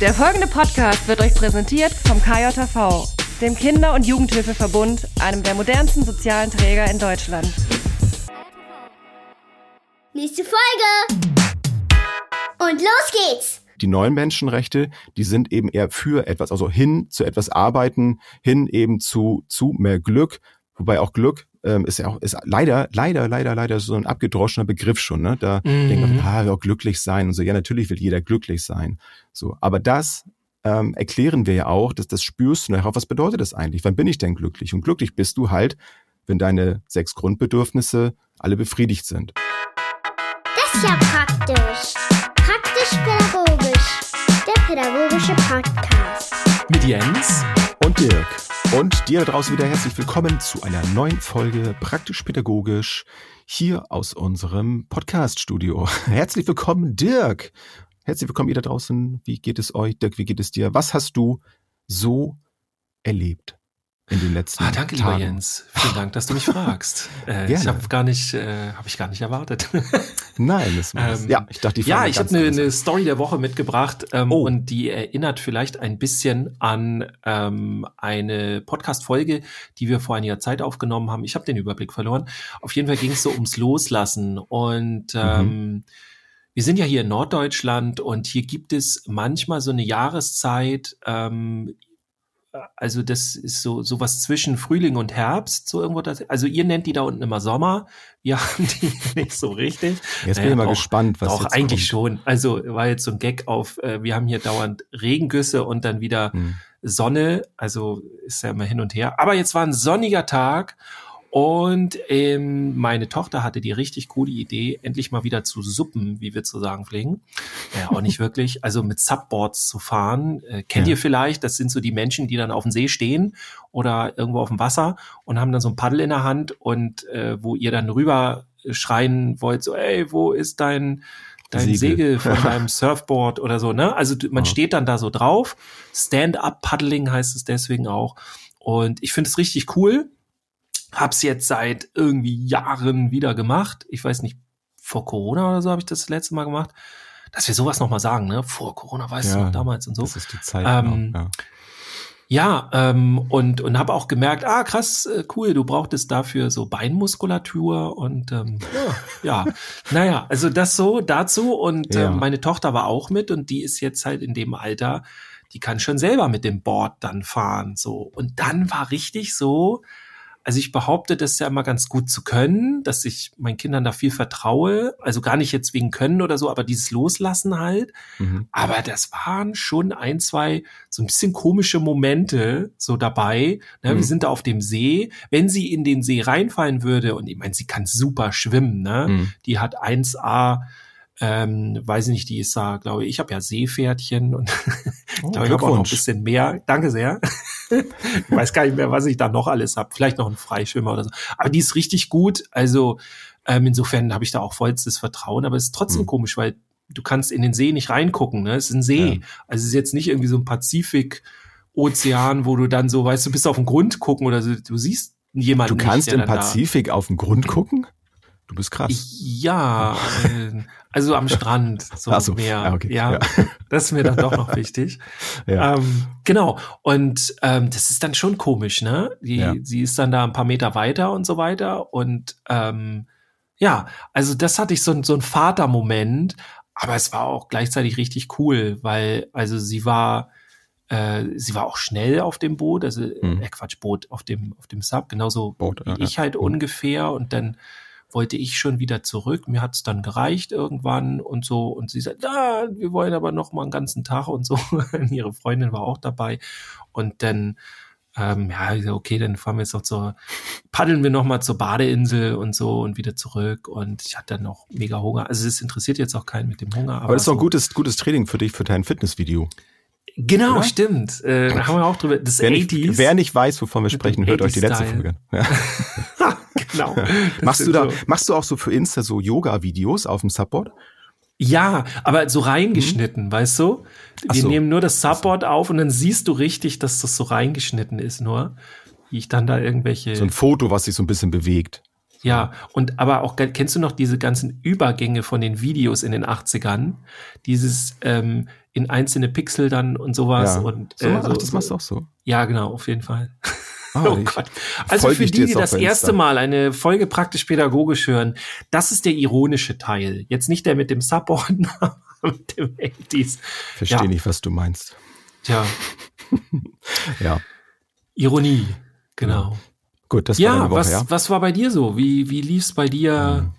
Der folgende Podcast wird euch präsentiert vom KJV, dem Kinder- und Jugendhilfeverbund, einem der modernsten sozialen Träger in Deutschland. Nächste Folge! Und los geht's! die neuen Menschenrechte, die sind eben eher für etwas, also hin zu etwas arbeiten, hin eben zu, zu mehr Glück, wobei auch Glück ähm, ist ja auch, ist leider, leider, leider, leider so ein abgedroschener Begriff schon, ne? Da Mhm. denkt man, ah, will auch glücklich sein und so. Ja, natürlich will jeder glücklich sein. So. Aber das ähm, erklären wir ja auch, dass das spürst du nachher auch, was bedeutet das eigentlich? Wann bin ich denn glücklich? Und glücklich bist du halt, wenn deine sechs Grundbedürfnisse alle befriedigt sind. Das ist ja praktisch. Praktisch-pädagogisch. Der pädagogische Podcast. Mit Jens. und Dirk. Und dir da draußen wieder herzlich willkommen zu einer neuen Folge Praktisch Pädagogisch hier aus unserem Podcast-Studio. Herzlich willkommen, Dirk. Herzlich willkommen, ihr da draußen. Wie geht es euch? Dirk, wie geht es dir? Was hast du so erlebt in den letzten Ah, danke, Tagen? lieber Jens. Vielen Dank, dass du mich fragst. Äh, ich habe gar nicht, äh, habe ich gar nicht erwartet. Nein, das war Ähm, Ja, ich dachte, die ja, fangen ich habe eine, an. Story der Woche mitgebracht ähm, Oh. und die erinnert vielleicht ein bisschen an ähm, eine Podcast-Folge, die wir vor einiger Zeit aufgenommen haben. Ich habe den Überblick verloren. Auf jeden Fall ging es so ums Loslassen und Mhm. ähm, wir sind ja hier in Norddeutschland und hier gibt es manchmal so eine Jahreszeit, ähm, also das ist so sowas zwischen Frühling und Herbst, so irgendwo das. Also ihr nennt die da unten immer Sommer, wir haben die nicht so richtig. Jetzt bin ich mal doch, gespannt, was Doch, jetzt eigentlich kommt. schon. Also war jetzt so ein Gag auf, äh, wir haben hier dauernd Regengüsse und dann wieder Hm. Sonne, also ist ja immer hin und her. Aber jetzt war ein sonniger Tag und ähm, meine Tochter hatte die richtig coole Idee, endlich mal wieder zu suppen, wie wir zu sagen pflegen. Ja, auch nicht wirklich. Also mit Subboards zu fahren. Äh, kennt Ja. ihr vielleicht? Das sind so die Menschen, die dann auf dem See stehen oder irgendwo auf dem Wasser und haben dann so ein Paddel in der Hand und äh, wo ihr dann rüber schreien wollt, so, ey, wo ist dein dein Segel. Segel, von deinem Surfboard oder so, ne? Also man Ja. steht dann da so drauf. Stand-up-Paddling heißt es deswegen auch. Und ich finde es richtig cool. Hab's jetzt seit irgendwie Jahren wieder gemacht. Ich weiß nicht, vor Corona oder so habe ich das, das letzte Mal gemacht. Dass wir sowas nochmal sagen, ne? Vor Corona, weißt du Ja, noch, damals und so. Das ist die Zeit. Ähm, genau, ja. Ja, ähm, und, und habe auch gemerkt, ah, krass, äh, cool, du brauchtest dafür so Beinmuskulatur und ähm, ja, ja, naja, also das so dazu und Ja. ähm, meine Tochter war auch mit und die ist jetzt halt in dem Alter, die kann schon selber mit dem Board dann fahren, so. Und dann war richtig so, also ich behaupte, das ist ja immer ganz gut zu können, dass ich meinen Kindern da viel vertraue, also gar nicht jetzt wegen Können oder so, aber dieses Loslassen halt. Mhm. Aber das waren schon ein, zwei so ein bisschen komische Momente so dabei. Ne? Mhm. Wir sind da auf dem See. Wenn sie in den See reinfallen würde, und ich meine, sie kann super schwimmen, ne? Mhm. Die hat 1A, ähm, weiß ich nicht, die ist da, glaube ich, ich habe ja Seepferdchen und Oh, ich glaube, ich habe auch noch ein bisschen mehr. Danke sehr. ich weiß gar nicht mehr, was ich da noch alles habe. Vielleicht noch einen Freischwimmer oder so. Aber die ist richtig gut. Also ähm, insofern habe ich da auch vollstes Vertrauen. Aber es ist trotzdem Mhm. komisch, weil du kannst in den See nicht reingucken. Ne? Es ist ein See. Ja. Also es ist jetzt nicht irgendwie so ein Pazifik-Ozean, wo du dann so, weißt du, bist auf den Grund gucken oder so. Du siehst jemanden Du kannst nicht, im Pazifik auf den Grund gucken? Du bist krass. ja, äh, also am Strand, so Ach so, mehr. ja, okay, ja, ja. das ist mir dann doch noch wichtig. Ja. Ähm, genau. Und ähm, das ist dann schon komisch, ne? Die, Ja. Sie ist dann da ein paar Meter weiter und so weiter. Und ähm, ja, also das hatte ich so, ein- so ein Vatermoment, aber es war auch gleichzeitig richtig cool, weil also sie war äh, sie war auch schnell auf dem Boot, also Mhm. äh, Quatsch, Boot auf dem auf dem Sub, genauso Boot, wie ja, ich ja. halt Mhm. ungefähr und dann wollte ich schon wieder zurück. Mir hat's dann gereicht irgendwann und so. Und sie sagt, ja, wir wollen aber noch mal einen ganzen Tag und so. Ihre Freundin war auch dabei. Und dann, ähm, ja, okay, dann fahren wir jetzt noch zur, paddeln wir noch mal zur Badeinsel und so und wieder zurück. Und ich hatte dann noch mega Hunger. Also es interessiert jetzt auch keinen mit dem Hunger. Aber, Aber das ist doch ein so- gutes, gutes Training für dich, für dein Fitnessvideo. Genau, oder? stimmt. Äh, da haben wir auch drüber. Das Wer nicht, 80s. wer nicht weiß, wovon wir sprechen, hört euch die letzte 80s Folge an. Ja. genau. Machst du da, so- machst du auch so für Insta so Yoga-Videos auf dem Subboard? Ja, aber so reingeschnitten, weißt du? Mhm. Wir so. nehmen nur das Subboard auf und dann siehst du richtig, dass das so reingeschnitten ist nur. Wie ich dann da irgendwelche. So ein Foto, was sich so ein bisschen bewegt. Ja, und aber auch, kennst du noch diese ganzen Übergänge von den Videos in den 80ern? Dieses ähm, in einzelne Pixel dann und sowas. Ja. Und, So, äh, ach, das machst du auch so. Ja, genau, auf jeden Fall. Ah, oh Gott. Also für die, die das Insta. erste Mal eine Folge praktisch pädagogisch hören, das ist der ironische Teil. Jetzt nicht der mit dem Subordner, mit dem 80s. Verstehe Ja. nicht, was du meinst. Tja, Ja. Ironie. Genau. Gut, das war Ja, deine Woche, was, ja. was war bei dir so? Wie, wie lief's bei dir?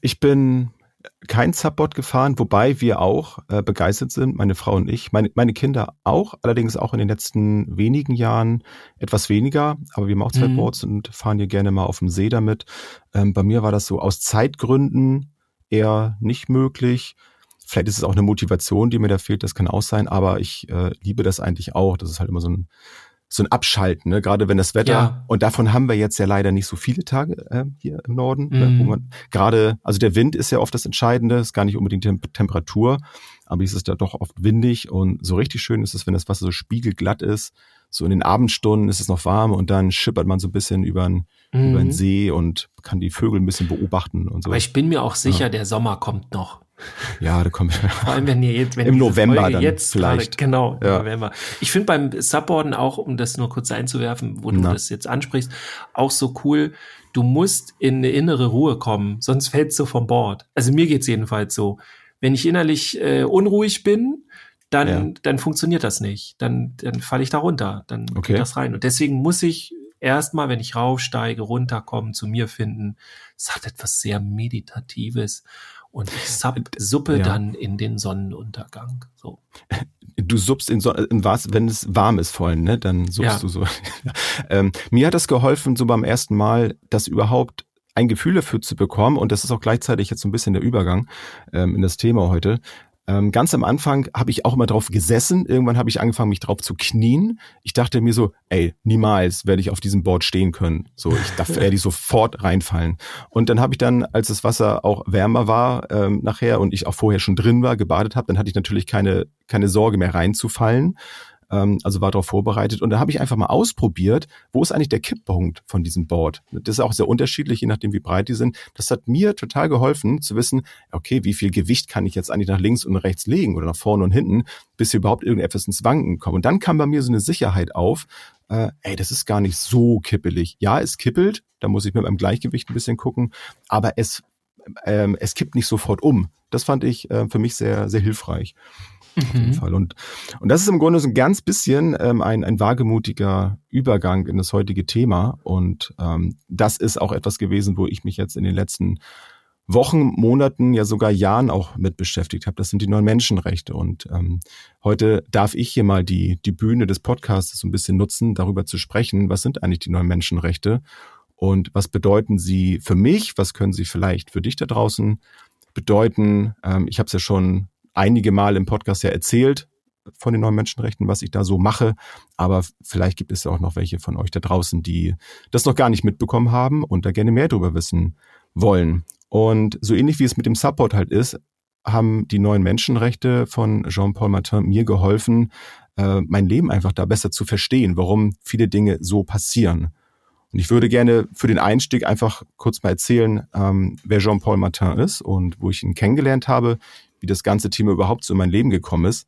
Ich bin kein Subbot gefahren, wobei wir auch äh, begeistert sind, meine Frau und ich, meine, meine Kinder auch, allerdings auch in den letzten wenigen Jahren etwas weniger, aber wir haben auch zwei Mhm. Und fahren hier gerne mal auf dem See damit. Ähm, bei mir war das so aus Zeitgründen eher nicht möglich. Vielleicht ist es auch eine Motivation, die mir da fehlt, das kann auch sein, aber ich äh, liebe das eigentlich auch. Das ist halt immer so ein so ein Abschalten, ne? gerade wenn das Wetter, Ja. und davon haben wir jetzt ja leider nicht so viele Tage äh, hier im Norden, ne? Mhm. wo man gerade, also der Wind ist ja oft das Entscheidende, ist gar nicht unbedingt die Temp Temperatur, aber es ist da doch oft windig und so richtig schön ist es, wenn das Wasser so spiegelglatt ist, so in den Abendstunden ist es noch warm und dann schippert man so ein bisschen über den, über den Mhm. See und kann die Vögel ein bisschen beobachten und so. Aber ich bin mir auch sicher, der Sommer kommt noch. Ja, da kommt Vor allem, wenn ihr jetzt, wenn Im November Folge dann jetzt vielleicht. Gerade, genau, im Ja. November. Ich finde beim Subboarden auch, um das nur kurz einzuwerfen, wo du Na. das jetzt ansprichst, auch so cool. Du musst in eine innere Ruhe kommen, sonst fällst du vom Board. Also mir geht's jedenfalls so. Wenn ich innerlich äh, unruhig bin, dann, Ja. dann funktioniert das nicht. Dann, dann falle ich da runter. Dann Okay. geht das rein. Und deswegen muss ich erstmal, wenn ich raufsteige, runterkommen, zu mir finden. Es hat etwas sehr Meditatives. Und ich sub, suppe Äh, Ja. dann in den Sonnenuntergang. So. du suppst in, so, in was, wenn es warm ist vor allem, ne, dann suppst Ja. du so. ähm, mir hat das geholfen, so beim ersten Mal, das überhaupt ein Gefühl dafür zu bekommen und das ist auch gleichzeitig jetzt so ein bisschen der Übergang ähm, in das Thema heute. Ähm, ganz am Anfang habe ich auch immer drauf gesessen. Irgendwann habe ich angefangen, mich drauf zu knien. Ich dachte mir so, ey, niemals werde ich auf diesem Board stehen können. So, ich da werde ich sofort reinfallen. Und dann habe ich dann, als das Wasser auch wärmer war ähm, nachher und ich auch vorher schon drin war, gebadet habe, dann hatte ich natürlich keine keine Sorge mehr reinzufallen. Ähm, also war darauf vorbereitet. Und da habe ich einfach mal ausprobiert, wo ist eigentlich der Kipppunkt von diesem Board. Das ist auch sehr unterschiedlich, je nachdem, wie breit die sind. Das hat mir total geholfen zu wissen, okay, wie viel Gewicht kann ich jetzt eigentlich nach links und rechts legen oder nach vorne und hinten, bis hier überhaupt irgendetwas ins Wanken kommt. Und dann kam bei mir so eine Sicherheit auf, äh, ey, das ist gar nicht so kippelig. Ja, es kippelt, da muss ich mit meinem Gleichgewicht ein bisschen gucken, aber es, ähm, es kippt nicht sofort um. Das fand ich äh, für mich sehr, sehr hilfreich. Auf jeden Fall. Und, und das ist im Grunde so ein ganz bisschen ähm, ein, ein wagemutiger Übergang in das heutige Thema. Und ähm, das ist auch etwas gewesen, wo ich mich jetzt in den letzten Wochen, Monaten, ja sogar Jahren auch mit beschäftigt habe. Das sind die neuen Menschenrechte. Und ähm, heute darf ich hier mal die, die Bühne des Podcasts so ein bisschen nutzen, darüber zu sprechen, was sind eigentlich die neuen Menschenrechte und was bedeuten sie für mich, was können sie vielleicht für dich da draußen bedeuten. Ähm, ich habe es ja schon einige Mal im Podcast ja erzählt von den neuen Menschenrechten, was ich da so mache. Aber vielleicht gibt es ja auch noch welche von euch da draußen, die das noch gar nicht mitbekommen haben und da gerne mehr darüber wissen wollen. Und so ähnlich wie es mit dem Support halt ist, haben die neuen Menschenrechte von Jean-Paul Martin mir geholfen, äh, mein Leben einfach da besser zu verstehen, warum viele Dinge so passieren. Und ich würde gerne für den Einstieg einfach kurz mal erzählen, ähm, wer Jean-Paul Martin ist und wo ich ihn kennengelernt habe, wie das ganze Thema überhaupt so in mein Leben gekommen ist.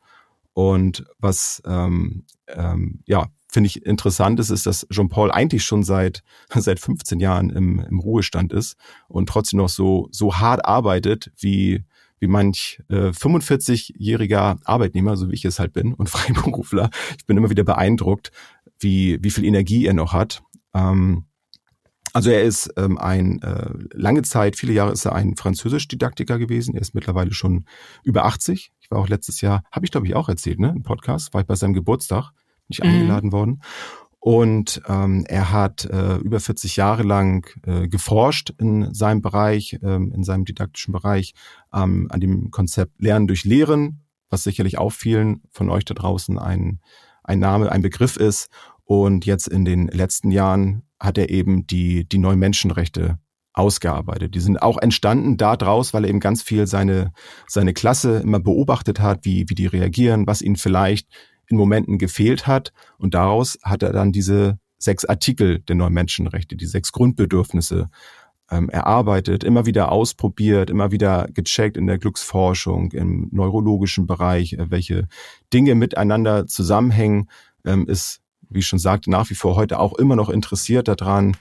Und was ähm, ähm, ja finde ich interessant ist, ist, dass Jean-Paul eigentlich schon seit seit 15 Jahren im, im Ruhestand ist und trotzdem noch so so hart arbeitet wie wie manch äh, 45-jähriger Arbeitnehmer, so wie ich es halt bin und Freiberufler. Ich bin immer wieder beeindruckt, wie wie viel Energie er noch hat. Ähm, also er ist ähm, ein äh, lange Zeit, viele Jahre ist er ein Französisch-Didaktiker gewesen. Er ist mittlerweile schon über 80. Ich war auch letztes Jahr, habe ich glaube ich auch erzählt, ne, im Podcast, war ich bei seinem Geburtstag, bin ich Mhm. eingeladen worden. Und ähm, er hat äh, über 40 Jahre lang äh, geforscht in seinem Bereich, ähm, in seinem didaktischen Bereich, ähm, an dem Konzept Lernen durch Lehren, was sicherlich auch vielen von euch da draußen ein, ein Name, ein Begriff ist. Und jetzt in den letzten Jahren hat er eben die, die neuen Menschenrechte ausgearbeitet. Die sind auch entstanden daraus, weil er eben ganz viel seine, seine Klasse immer beobachtet hat, wie, wie die reagieren, was ihnen vielleicht in Momenten gefehlt hat. Und daraus hat er dann diese sechs Artikel der neuen Menschenrechte, die sechs Grundbedürfnisse ähm, erarbeitet, immer wieder ausprobiert, immer wieder gecheckt in der Glücksforschung, im neurologischen Bereich, äh, welche Dinge miteinander zusammenhängen, ähm, ist, wie ich schon sagte, nach wie vor heute auch immer noch interessiert daran,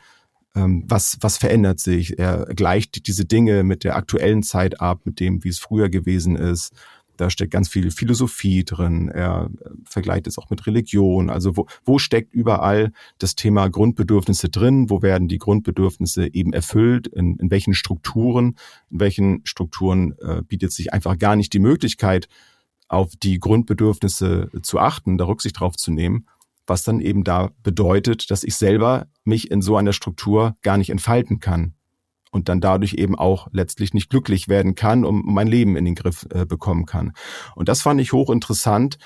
ähm, was, was verändert sich. Er gleicht diese Dinge mit der aktuellen Zeit ab, mit dem, wie es früher gewesen ist. Da steckt ganz viel Philosophie drin. Er äh, vergleicht es auch mit Religion. Also wo, wo steckt überall das Thema Grundbedürfnisse drin? Wo werden die Grundbedürfnisse eben erfüllt? In, in welchen Strukturen? In welchen Strukturen äh, bietet sich einfach gar nicht die Möglichkeit, auf die Grundbedürfnisse zu achten, da Rücksicht drauf zu nehmen, was dann eben da bedeutet, dass ich selber mich in so einer Struktur gar nicht entfalten kann und dann dadurch eben auch letztlich nicht glücklich werden kann und mein Leben in den Griff äh, bekommen kann. Und das fand ich hochinteressant.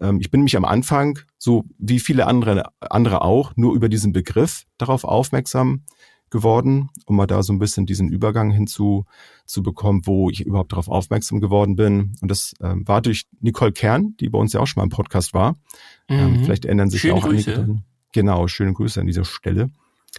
Ähm, ich bin mich am Anfang, so wie viele andere, andere auch, nur über diesen Begriff darauf aufmerksam geworden, um mal da so ein bisschen diesen Übergang hinzu zu bekommen, wo ich überhaupt darauf aufmerksam geworden bin. Und das ähm, war durch Nicole Kern, die bei uns ja auch schon mal im Podcast war. Ähm, mhm. Ähm, vielleicht ändern sich schöne auch Grüße. einige. Genau, schöne Grüße an dieser Stelle.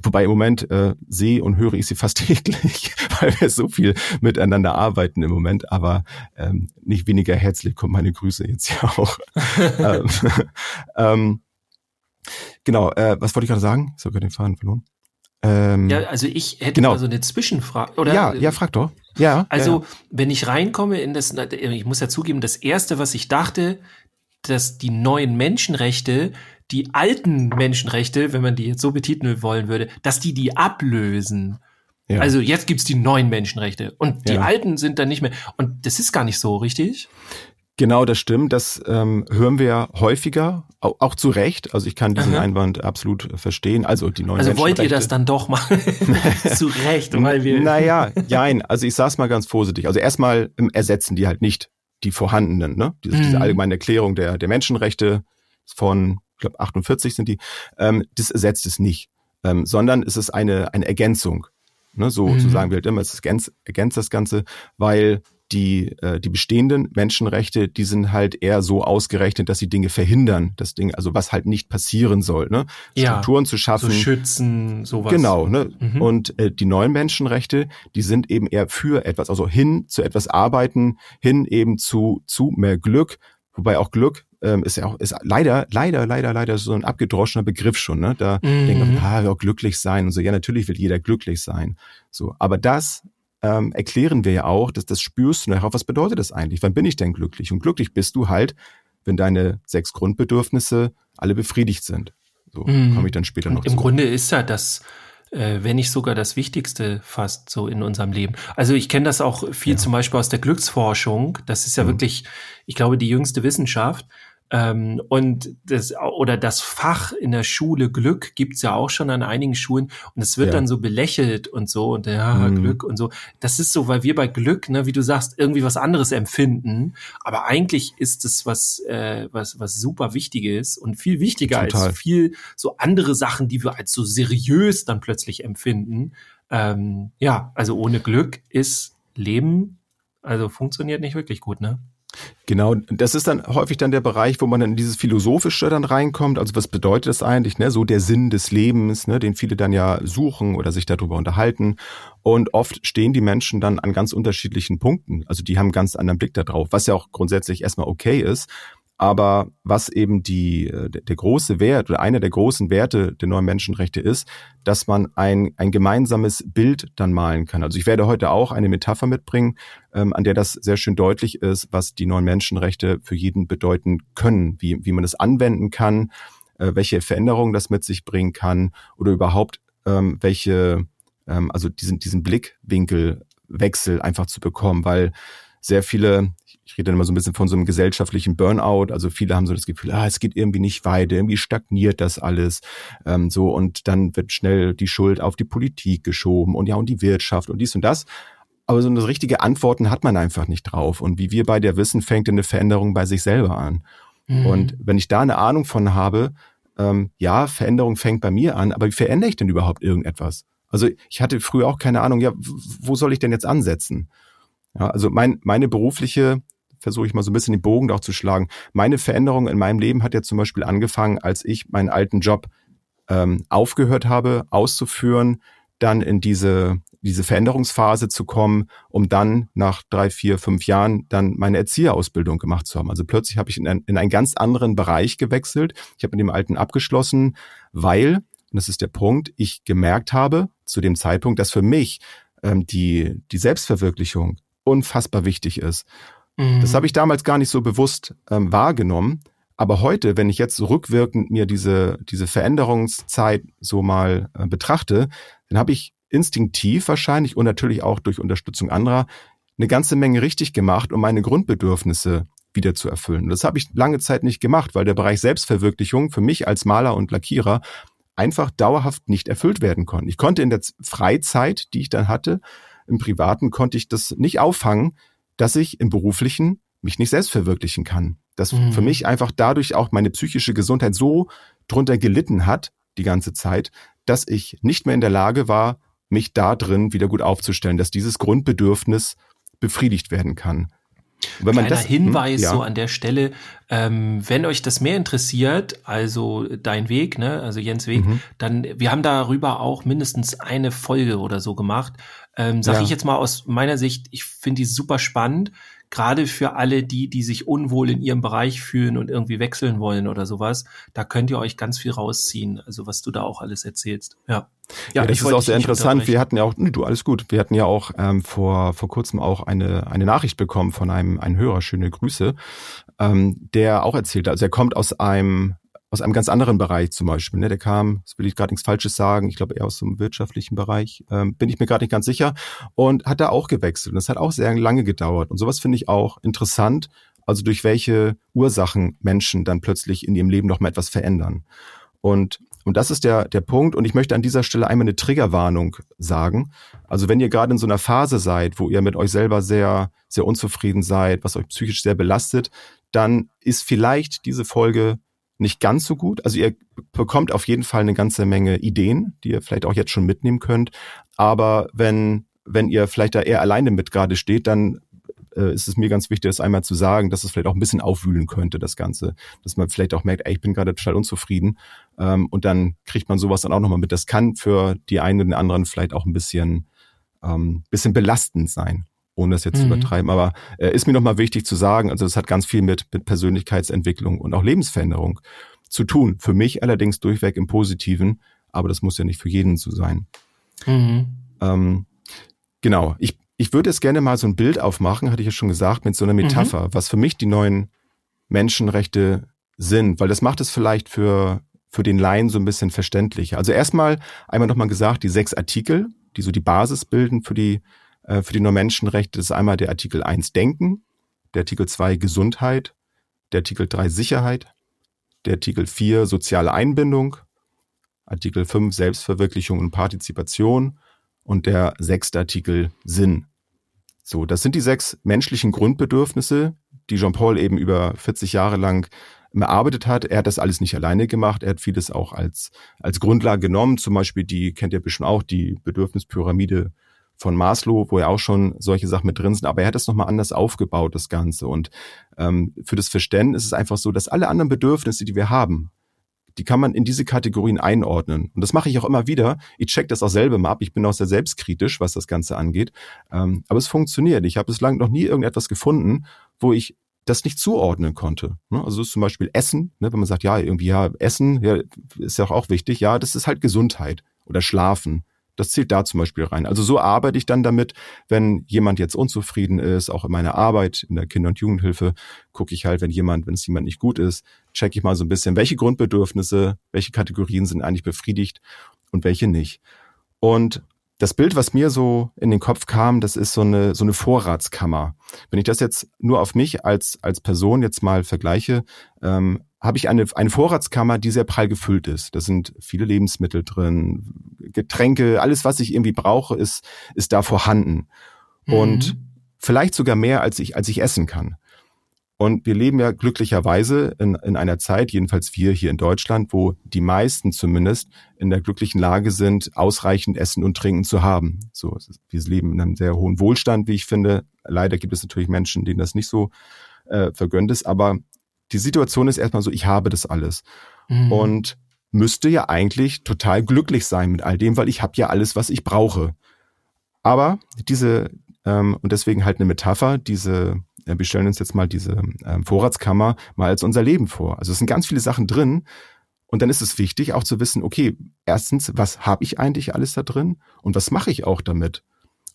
Wobei im Moment äh, sehe und höre ich sie fast täglich, weil wir so viel miteinander arbeiten im Moment. Aber ähm, nicht weniger herzlich kommt meine Grüße jetzt ja auch. ähm, ähm, genau, äh, was wollte ich gerade sagen? Ich habe gerade den Faden verloren. Ähm, ja, also ich hätte genau. mal so eine Zwischenfrage. Oder? Ja, ja, frag doch. Ja. Also, ja, ja. wenn ich reinkomme in das, ich muss ja zugeben, das erste, was ich dachte, dass die neuen Menschenrechte die alten Menschenrechte, wenn man die jetzt so betiteln wollen würde, dass die die ablösen. Ja. Also jetzt gibt's die neuen Menschenrechte und die ja. alten sind dann nicht mehr. Und das ist gar nicht so, richtig? Genau, das stimmt. Das ähm, hören wir häufiger, auch, auch zu Recht. Also ich kann diesen Aha. Einwand absolut verstehen. Also die neuen Also wollt ihr das dann doch mal zu Recht, weil wir. Naja, nein. Also ich sag's mal ganz vorsichtig. Also erstmal ähm, ersetzen die halt nicht die vorhandenen, ne? Diese, mhm. diese allgemeine Erklärung der, der Menschenrechte von ich glaube 48 sind die, ähm, das ersetzt es nicht, ähm, sondern es ist eine, eine Ergänzung. Ne, so, mhm. so sagen wir halt immer, es ergänzt, ergänzt das Ganze, weil die, äh, die bestehenden Menschenrechte, die sind halt eher so ausgerechnet, dass sie Dinge verhindern, das Ding, also was halt nicht passieren soll, ne? Ja, Strukturen zu schaffen. So schützen, sowas. Genau, ne? Mhm. Und äh, die neuen Menschenrechte, die sind eben eher für etwas, also hin zu etwas arbeiten, hin eben zu, zu mehr Glück, wobei auch Glück ähm, ist ja auch ist leider leider leider leider so ein abgedroschener Begriff schon. Ne? Da mhm. denkt man, ah, ja, glücklich sein und so. Ja, natürlich will jeder glücklich sein. So, aber das ähm, erklären wir ja auch, dass das spürst du nachher. Was bedeutet das eigentlich? Wann bin ich denn glücklich? Und glücklich bist du halt, wenn deine sechs Grundbedürfnisse alle befriedigt sind. So mhm. komme ich dann später und noch. Im zu. Grunde ist ja das äh, wenn nicht sogar das Wichtigste fast so in unserem Leben. Also ich kenne das auch viel ja. zum Beispiel aus der Glücksforschung. Das ist ja mhm. wirklich, ich glaube, die jüngste Wissenschaft. Ähm, und das oder das Fach in der Schule Glück gibt's ja auch schon an einigen Schulen und es wird ja. dann so belächelt und so und ja mhm. Glück und so. Das ist so, weil wir bei Glück, ne, wie du sagst, irgendwie was anderes empfinden, aber eigentlich ist es was äh, was was super wichtiges und viel wichtiger Total. als viel so andere Sachen, die wir als so seriös dann plötzlich empfinden. Ähm, ja, also ohne Glück ist Leben also funktioniert nicht wirklich gut, ne? Genau, das ist dann häufig dann der Bereich, wo man dann in dieses Philosophische dann reinkommt. Also was bedeutet das eigentlich, ne? So der Sinn des Lebens, ne? den viele dann ja suchen oder sich darüber unterhalten. Und oft stehen die Menschen dann an ganz unterschiedlichen Punkten. Also die haben einen ganz anderen Blick darauf, was ja auch grundsätzlich erstmal okay ist. Aber was eben die, äh, der große Wert oder einer der großen Werte der neuen Menschenrechte ist, dass man ein, ein gemeinsames Bild dann malen kann. Also ich werde heute auch eine Metapher mitbringen, ähm, an der das sehr schön deutlich ist, was die neuen Menschenrechte für jeden bedeuten können, wie, wie man es anwenden kann, äh, welche Veränderungen das mit sich bringen kann oder überhaupt ähm, welche, ähm, also diesen, diesen Blickwinkelwechsel einfach zu bekommen, weil sehr viele ich rede dann immer so ein bisschen von so einem gesellschaftlichen Burnout. Also viele haben so das Gefühl, ah, es geht irgendwie nicht weiter, irgendwie stagniert das alles. Ähm, so und dann wird schnell die Schuld auf die Politik geschoben und ja und die Wirtschaft und dies und das. Aber so eine richtige Antworten hat man einfach nicht drauf. Und wie wir bei der wissen, fängt eine Veränderung bei sich selber an. Mhm. Und wenn ich da eine Ahnung von habe, ähm, ja, Veränderung fängt bei mir an, aber wie verändere ich denn überhaupt irgendetwas? Also ich hatte früher auch keine Ahnung, ja, wo soll ich denn jetzt ansetzen? Ja, also mein, meine berufliche versuche ich mal so ein bisschen den Bogen auch zu schlagen. Meine Veränderung in meinem Leben hat ja zum Beispiel angefangen, als ich meinen alten Job ähm, aufgehört habe auszuführen, dann in diese diese Veränderungsphase zu kommen, um dann nach drei, vier, fünf Jahren dann meine Erzieherausbildung gemacht zu haben. Also plötzlich habe ich in, ein, in einen ganz anderen Bereich gewechselt. Ich habe mit dem alten abgeschlossen, weil, und das ist der Punkt, ich gemerkt habe zu dem Zeitpunkt, dass für mich ähm, die, die Selbstverwirklichung unfassbar wichtig ist. Mhm. Das habe ich damals gar nicht so bewusst ähm, wahrgenommen. Aber heute, wenn ich jetzt rückwirkend mir diese, diese Veränderungszeit so mal äh, betrachte, dann habe ich instinktiv wahrscheinlich und natürlich auch durch Unterstützung anderer eine ganze Menge richtig gemacht, um meine Grundbedürfnisse wieder zu erfüllen. Das habe ich lange Zeit nicht gemacht, weil der Bereich Selbstverwirklichung für mich als Maler und Lackierer einfach dauerhaft nicht erfüllt werden konnte. Ich konnte in der Freizeit, die ich dann hatte, im Privaten konnte ich das nicht auffangen, dass ich im Beruflichen mich nicht selbst verwirklichen kann. Dass mhm. für mich einfach dadurch auch meine psychische Gesundheit so drunter gelitten hat, die ganze Zeit, dass ich nicht mehr in der Lage war, mich da drin wieder gut aufzustellen, dass dieses Grundbedürfnis befriedigt werden kann. wenn man Kleiner das, hm, Hinweis ja. so an der Stelle, ähm, wenn euch das mehr interessiert, also dein Weg, ne, also Jens Weg, mhm. dann wir haben darüber auch mindestens eine Folge oder so gemacht. Ähm, sag ja. ich jetzt mal aus meiner Sicht, ich finde die super spannend gerade für alle die, die sich unwohl in ihrem Bereich fühlen und irgendwie wechseln wollen oder sowas, da könnt ihr euch ganz viel rausziehen. Also was du da auch alles erzählst. Ja. Ja, ja das ist auch sehr interessant. Wir hatten ja auch, du, alles gut. Wir hatten ja auch ähm, vor, vor kurzem auch eine, eine Nachricht bekommen von einem, einem Hörer, schöne Grüße, ähm, der auch erzählte, also er kommt aus einem aus einem ganz anderen Bereich zum Beispiel. Ne? Der kam, das will ich gerade nichts Falsches sagen, ich glaube eher aus dem wirtschaftlichen Bereich, ähm, bin ich mir gerade nicht ganz sicher, und hat da auch gewechselt. Und das hat auch sehr lange gedauert. Und sowas finde ich auch interessant, also durch welche Ursachen Menschen dann plötzlich in ihrem Leben noch mal etwas verändern. Und und das ist der, der Punkt. Und ich möchte an dieser Stelle einmal eine Triggerwarnung sagen. Also wenn ihr gerade in so einer Phase seid, wo ihr mit euch selber sehr, sehr unzufrieden seid, was euch psychisch sehr belastet, dann ist vielleicht diese Folge nicht ganz so gut. Also ihr bekommt auf jeden Fall eine ganze Menge Ideen, die ihr vielleicht auch jetzt schon mitnehmen könnt. Aber wenn, wenn ihr vielleicht da eher alleine mit gerade steht, dann äh, ist es mir ganz wichtig, das einmal zu sagen, dass es vielleicht auch ein bisschen aufwühlen könnte, das Ganze. Dass man vielleicht auch merkt, ey, ich bin gerade total unzufrieden. Ähm, und dann kriegt man sowas dann auch nochmal mit. Das kann für die einen oder anderen vielleicht auch ein bisschen, ähm, bisschen belastend sein ohne das jetzt mhm. zu übertreiben. Aber äh, ist mir nochmal wichtig zu sagen, also es hat ganz viel mit, mit Persönlichkeitsentwicklung und auch Lebensveränderung zu tun. Für mich allerdings durchweg im Positiven, aber das muss ja nicht für jeden so sein. Mhm. Ähm, genau, ich, ich würde jetzt gerne mal so ein Bild aufmachen, hatte ich ja schon gesagt, mit so einer Metapher, mhm. was für mich die neuen Menschenrechte sind, weil das macht es vielleicht für, für den Laien so ein bisschen verständlicher. Also erstmal einmal nochmal gesagt, die sechs Artikel, die so die Basis bilden für die äh, für die Nur-Menschenrechte ist einmal der Artikel 1 Denken, der Artikel 2 Gesundheit, der Artikel 3 Sicherheit, der Artikel 4 soziale Einbindung, Artikel 5 Selbstverwirklichung und Partizipation und der sechste Artikel Sinn. So, das sind die sechs menschlichen Grundbedürfnisse, die Jean-Paul eben über 40 Jahre lang erarbeitet hat. Er hat das alles nicht alleine gemacht. Er hat vieles auch als, als Grundlage genommen. Zum Beispiel die, kennt ihr bestimmt auch, die Bedürfnispyramide von Maslow, wo ja auch schon solche Sachen mit drin sind, aber er hat es nochmal anders aufgebaut, das Ganze. Und ähm, für das Verständnis ist es einfach so, dass alle anderen Bedürfnisse, die wir haben, die kann man in diese Kategorien einordnen. Und das mache ich auch immer wieder. Ich check das auch selber mal ab. Ich bin auch sehr selbstkritisch, was das Ganze angeht. Ähm, aber es funktioniert. Ich habe bislang noch nie irgendetwas gefunden, wo ich das nicht zuordnen konnte. Ne? Also zum Beispiel Essen, ne? wenn man sagt, ja, irgendwie, ja, Essen ja, ist ja auch wichtig. Ja, das ist halt Gesundheit oder Schlafen das zählt da zum Beispiel rein. Also so arbeite ich dann damit, wenn jemand jetzt unzufrieden ist, auch in meiner Arbeit in der Kinder- und Jugendhilfe, gucke ich halt, wenn jemand, wenn es jemand nicht gut ist, checke ich mal so ein bisschen, welche Grundbedürfnisse, welche Kategorien sind eigentlich befriedigt und welche nicht. Und das Bild, was mir so in den Kopf kam, das ist so eine, so eine Vorratskammer. Wenn ich das jetzt nur auf mich als, als Person jetzt mal vergleiche, ähm, habe ich eine, eine Vorratskammer, die sehr prall gefüllt ist. Da sind viele Lebensmittel drin, Getränke, alles, was ich irgendwie brauche, ist, ist da vorhanden. Mhm. Und vielleicht sogar mehr, als ich, als ich essen kann. Und wir leben ja glücklicherweise in, in einer Zeit, jedenfalls wir hier in Deutschland, wo die meisten zumindest in der glücklichen Lage sind, ausreichend Essen und Trinken zu haben. So, wir leben in einem sehr hohen Wohlstand, wie ich finde. Leider gibt es natürlich Menschen, denen das nicht so äh, vergönnt ist, aber die Situation ist erstmal so, ich habe das alles. Mhm. Und müsste ja eigentlich total glücklich sein mit all dem, weil ich habe ja alles, was ich brauche. Aber diese, ähm, und deswegen halt eine Metapher, diese, äh, wir stellen uns jetzt mal diese ähm, Vorratskammer mal als unser Leben vor. Also es sind ganz viele Sachen drin. Und dann ist es wichtig auch zu wissen, okay, erstens, was habe ich eigentlich alles da drin und was mache ich auch damit?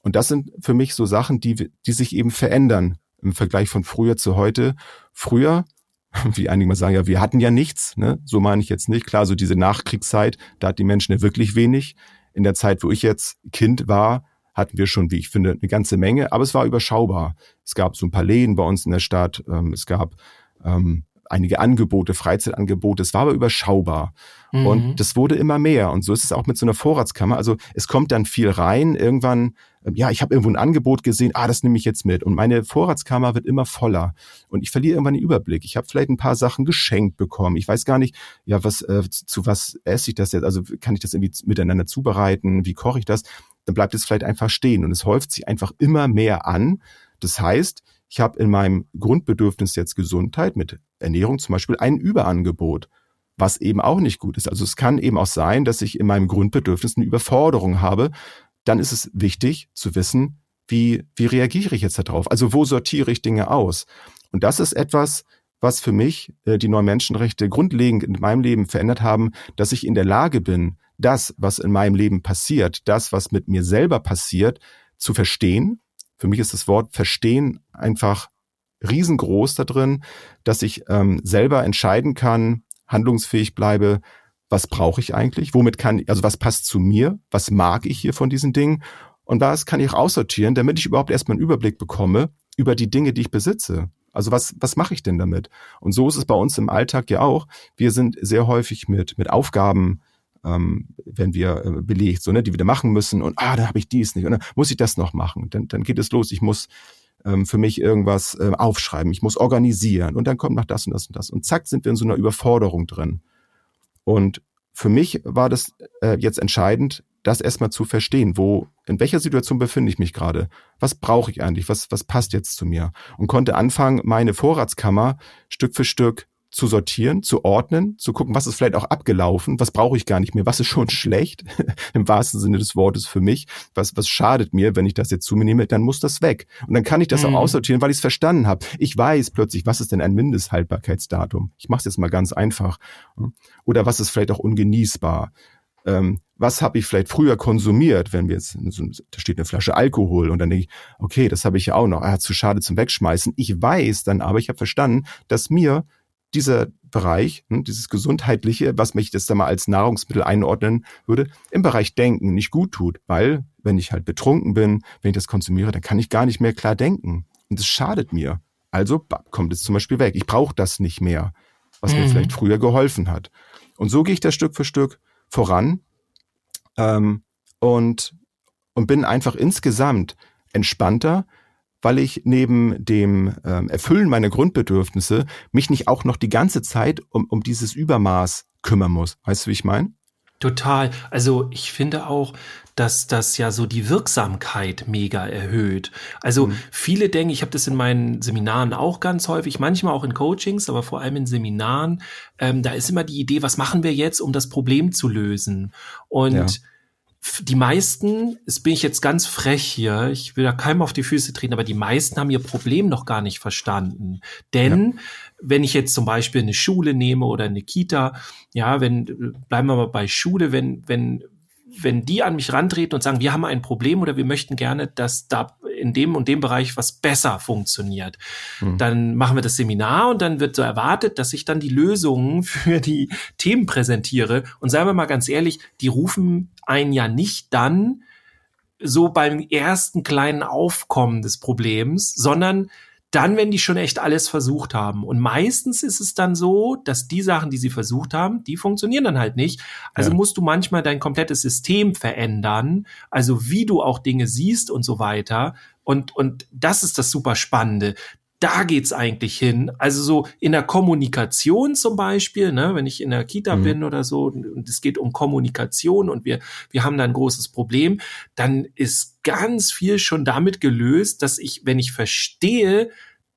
Und das sind für mich so Sachen, die, die sich eben verändern im Vergleich von früher zu heute. Früher, wie einige mal sagen, ja, wir hatten ja nichts, ne? so meine ich jetzt nicht. Klar, so diese Nachkriegszeit, da hat die Menschen ja wirklich wenig. In der Zeit, wo ich jetzt Kind war, hatten wir schon, wie ich finde, eine ganze Menge, aber es war überschaubar. Es gab so ein paar Läden bei uns in der Stadt, ähm, es gab ähm, einige Angebote, Freizeitangebote, es war aber überschaubar. Mhm. Und das wurde immer mehr. Und so ist es auch mit so einer Vorratskammer. Also es kommt dann viel rein. Irgendwann, ähm, ja, ich habe irgendwo ein Angebot gesehen, ah, das nehme ich jetzt mit. Und meine Vorratskammer wird immer voller. Und ich verliere irgendwann den Überblick. Ich habe vielleicht ein paar Sachen geschenkt bekommen. Ich weiß gar nicht, ja, was, äh, zu was esse ich das jetzt? Also kann ich das irgendwie miteinander zubereiten? Wie koche ich das? dann bleibt es vielleicht einfach stehen und es häuft sich einfach immer mehr an. Das heißt, ich habe in meinem Grundbedürfnis jetzt Gesundheit mit Ernährung zum Beispiel ein Überangebot, was eben auch nicht gut ist. Also es kann eben auch sein, dass ich in meinem Grundbedürfnis eine Überforderung habe. Dann ist es wichtig zu wissen, wie, wie reagiere ich jetzt darauf? Also wo sortiere ich Dinge aus? Und das ist etwas, was für mich äh, die neuen Menschenrechte grundlegend in meinem Leben verändert haben, dass ich in der Lage bin, das, was in meinem Leben passiert, das, was mit mir selber passiert, zu verstehen. Für mich ist das Wort verstehen einfach riesengroß da drin, dass ich ähm, selber entscheiden kann, handlungsfähig bleibe, was brauche ich eigentlich, womit kann, also was passt zu mir, was mag ich hier von diesen Dingen und was kann ich aussortieren, damit ich überhaupt erstmal einen Überblick bekomme über die Dinge, die ich besitze. Also was, was mache ich denn damit? Und so ist es bei uns im Alltag ja auch. Wir sind sehr häufig mit, mit Aufgaben ähm, wenn wir äh, belegt, so, ne, die wir da machen müssen und ah, da habe ich dies nicht und dann muss ich das noch machen. Dann, dann geht es los, ich muss ähm, für mich irgendwas äh, aufschreiben, ich muss organisieren und dann kommt noch das und das und das. Und zack, sind wir in so einer Überforderung drin. Und für mich war das äh, jetzt entscheidend, das erstmal zu verstehen, wo, in welcher Situation befinde ich mich gerade? Was brauche ich eigentlich? Was, was passt jetzt zu mir? Und konnte anfangen, meine Vorratskammer Stück für Stück zu sortieren, zu ordnen, zu gucken, was ist vielleicht auch abgelaufen, was brauche ich gar nicht mehr, was ist schon schlecht, im wahrsten Sinne des Wortes für mich, was, was schadet mir, wenn ich das jetzt zu mir nehme, dann muss das weg. Und dann kann ich das mhm. auch aussortieren, weil ich es verstanden habe. Ich weiß plötzlich, was ist denn ein Mindesthaltbarkeitsdatum? Ich mache es jetzt mal ganz einfach. Oder was ist vielleicht auch ungenießbar? Ähm, was habe ich vielleicht früher konsumiert, wenn wir jetzt, da steht eine Flasche Alkohol und dann denke ich, okay, das habe ich ja auch noch, ah, zu schade zum Wegschmeißen. Ich weiß dann aber, ich habe verstanden, dass mir dieser Bereich, hm, dieses gesundheitliche, was mich das da mal als Nahrungsmittel einordnen würde, im Bereich Denken nicht gut tut, weil wenn ich halt betrunken bin, wenn ich das konsumiere, dann kann ich gar nicht mehr klar denken und es schadet mir. Also kommt es zum Beispiel weg. Ich brauche das nicht mehr, was mhm. mir vielleicht früher geholfen hat. Und so gehe ich da Stück für Stück voran ähm, und und bin einfach insgesamt entspannter, weil ich neben dem ähm, Erfüllen meiner Grundbedürfnisse mich nicht auch noch die ganze Zeit um, um dieses Übermaß kümmern muss. Weißt du, wie ich meine? Total. Also ich finde auch, dass das ja so die Wirksamkeit mega erhöht. Also mhm. viele denken, ich habe das in meinen Seminaren auch ganz häufig, manchmal auch in Coachings, aber vor allem in Seminaren, ähm, da ist immer die Idee, was machen wir jetzt, um das Problem zu lösen? Und ja die meisten, es bin ich jetzt ganz frech hier, ich will da keinem auf die Füße treten, aber die meisten haben ihr Problem noch gar nicht verstanden. Denn ja. wenn ich jetzt zum Beispiel eine Schule nehme oder eine Kita, ja, wenn, bleiben wir mal bei Schule, wenn, wenn, wenn die an mich rantreten und sagen, wir haben ein Problem oder wir möchten gerne, dass da in dem und dem Bereich was besser funktioniert. Mhm. Dann machen wir das Seminar und dann wird so erwartet, dass ich dann die Lösungen für die Themen präsentiere. Und seien wir mal ganz ehrlich, die rufen einen ja nicht dann so beim ersten kleinen Aufkommen des Problems, sondern dann, wenn die schon echt alles versucht haben. Und meistens ist es dann so, dass die Sachen, die sie versucht haben, die funktionieren dann halt nicht. Also ja. musst du manchmal dein komplettes System verändern, also wie du auch Dinge siehst und so weiter. Und, und das ist das super Spannende da geht's eigentlich hin. Also so in der Kommunikation zum Beispiel, ne, wenn ich in der Kita mhm. bin oder so und es geht um Kommunikation und wir, wir haben da ein großes Problem, dann ist ganz viel schon damit gelöst, dass ich, wenn ich verstehe,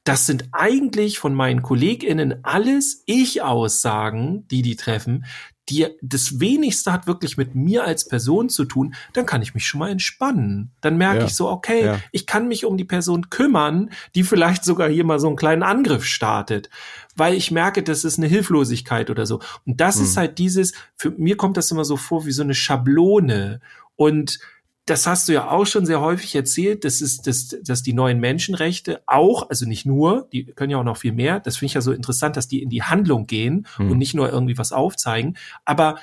das sind eigentlich von meinen KollegInnen alles Ich-Aussagen, die die treffen, die das wenigste hat wirklich mit mir als Person zu tun, dann kann ich mich schon mal entspannen. Dann merke Ja. ich so, okay, Ja. ich kann mich um die Person kümmern, die vielleicht sogar hier mal so einen kleinen Angriff startet, weil ich merke, das ist eine Hilflosigkeit oder so. Und das ist Hm. halt dieses, für mir kommt das immer so vor wie so eine Schablone und das hast du ja auch schon sehr häufig erzählt, das ist, dass, dass die neuen Menschenrechte auch, also nicht nur, die können ja auch noch viel mehr, das finde ich ja so interessant, dass die in die Handlung gehen Hm. und nicht nur irgendwie was aufzeigen, aber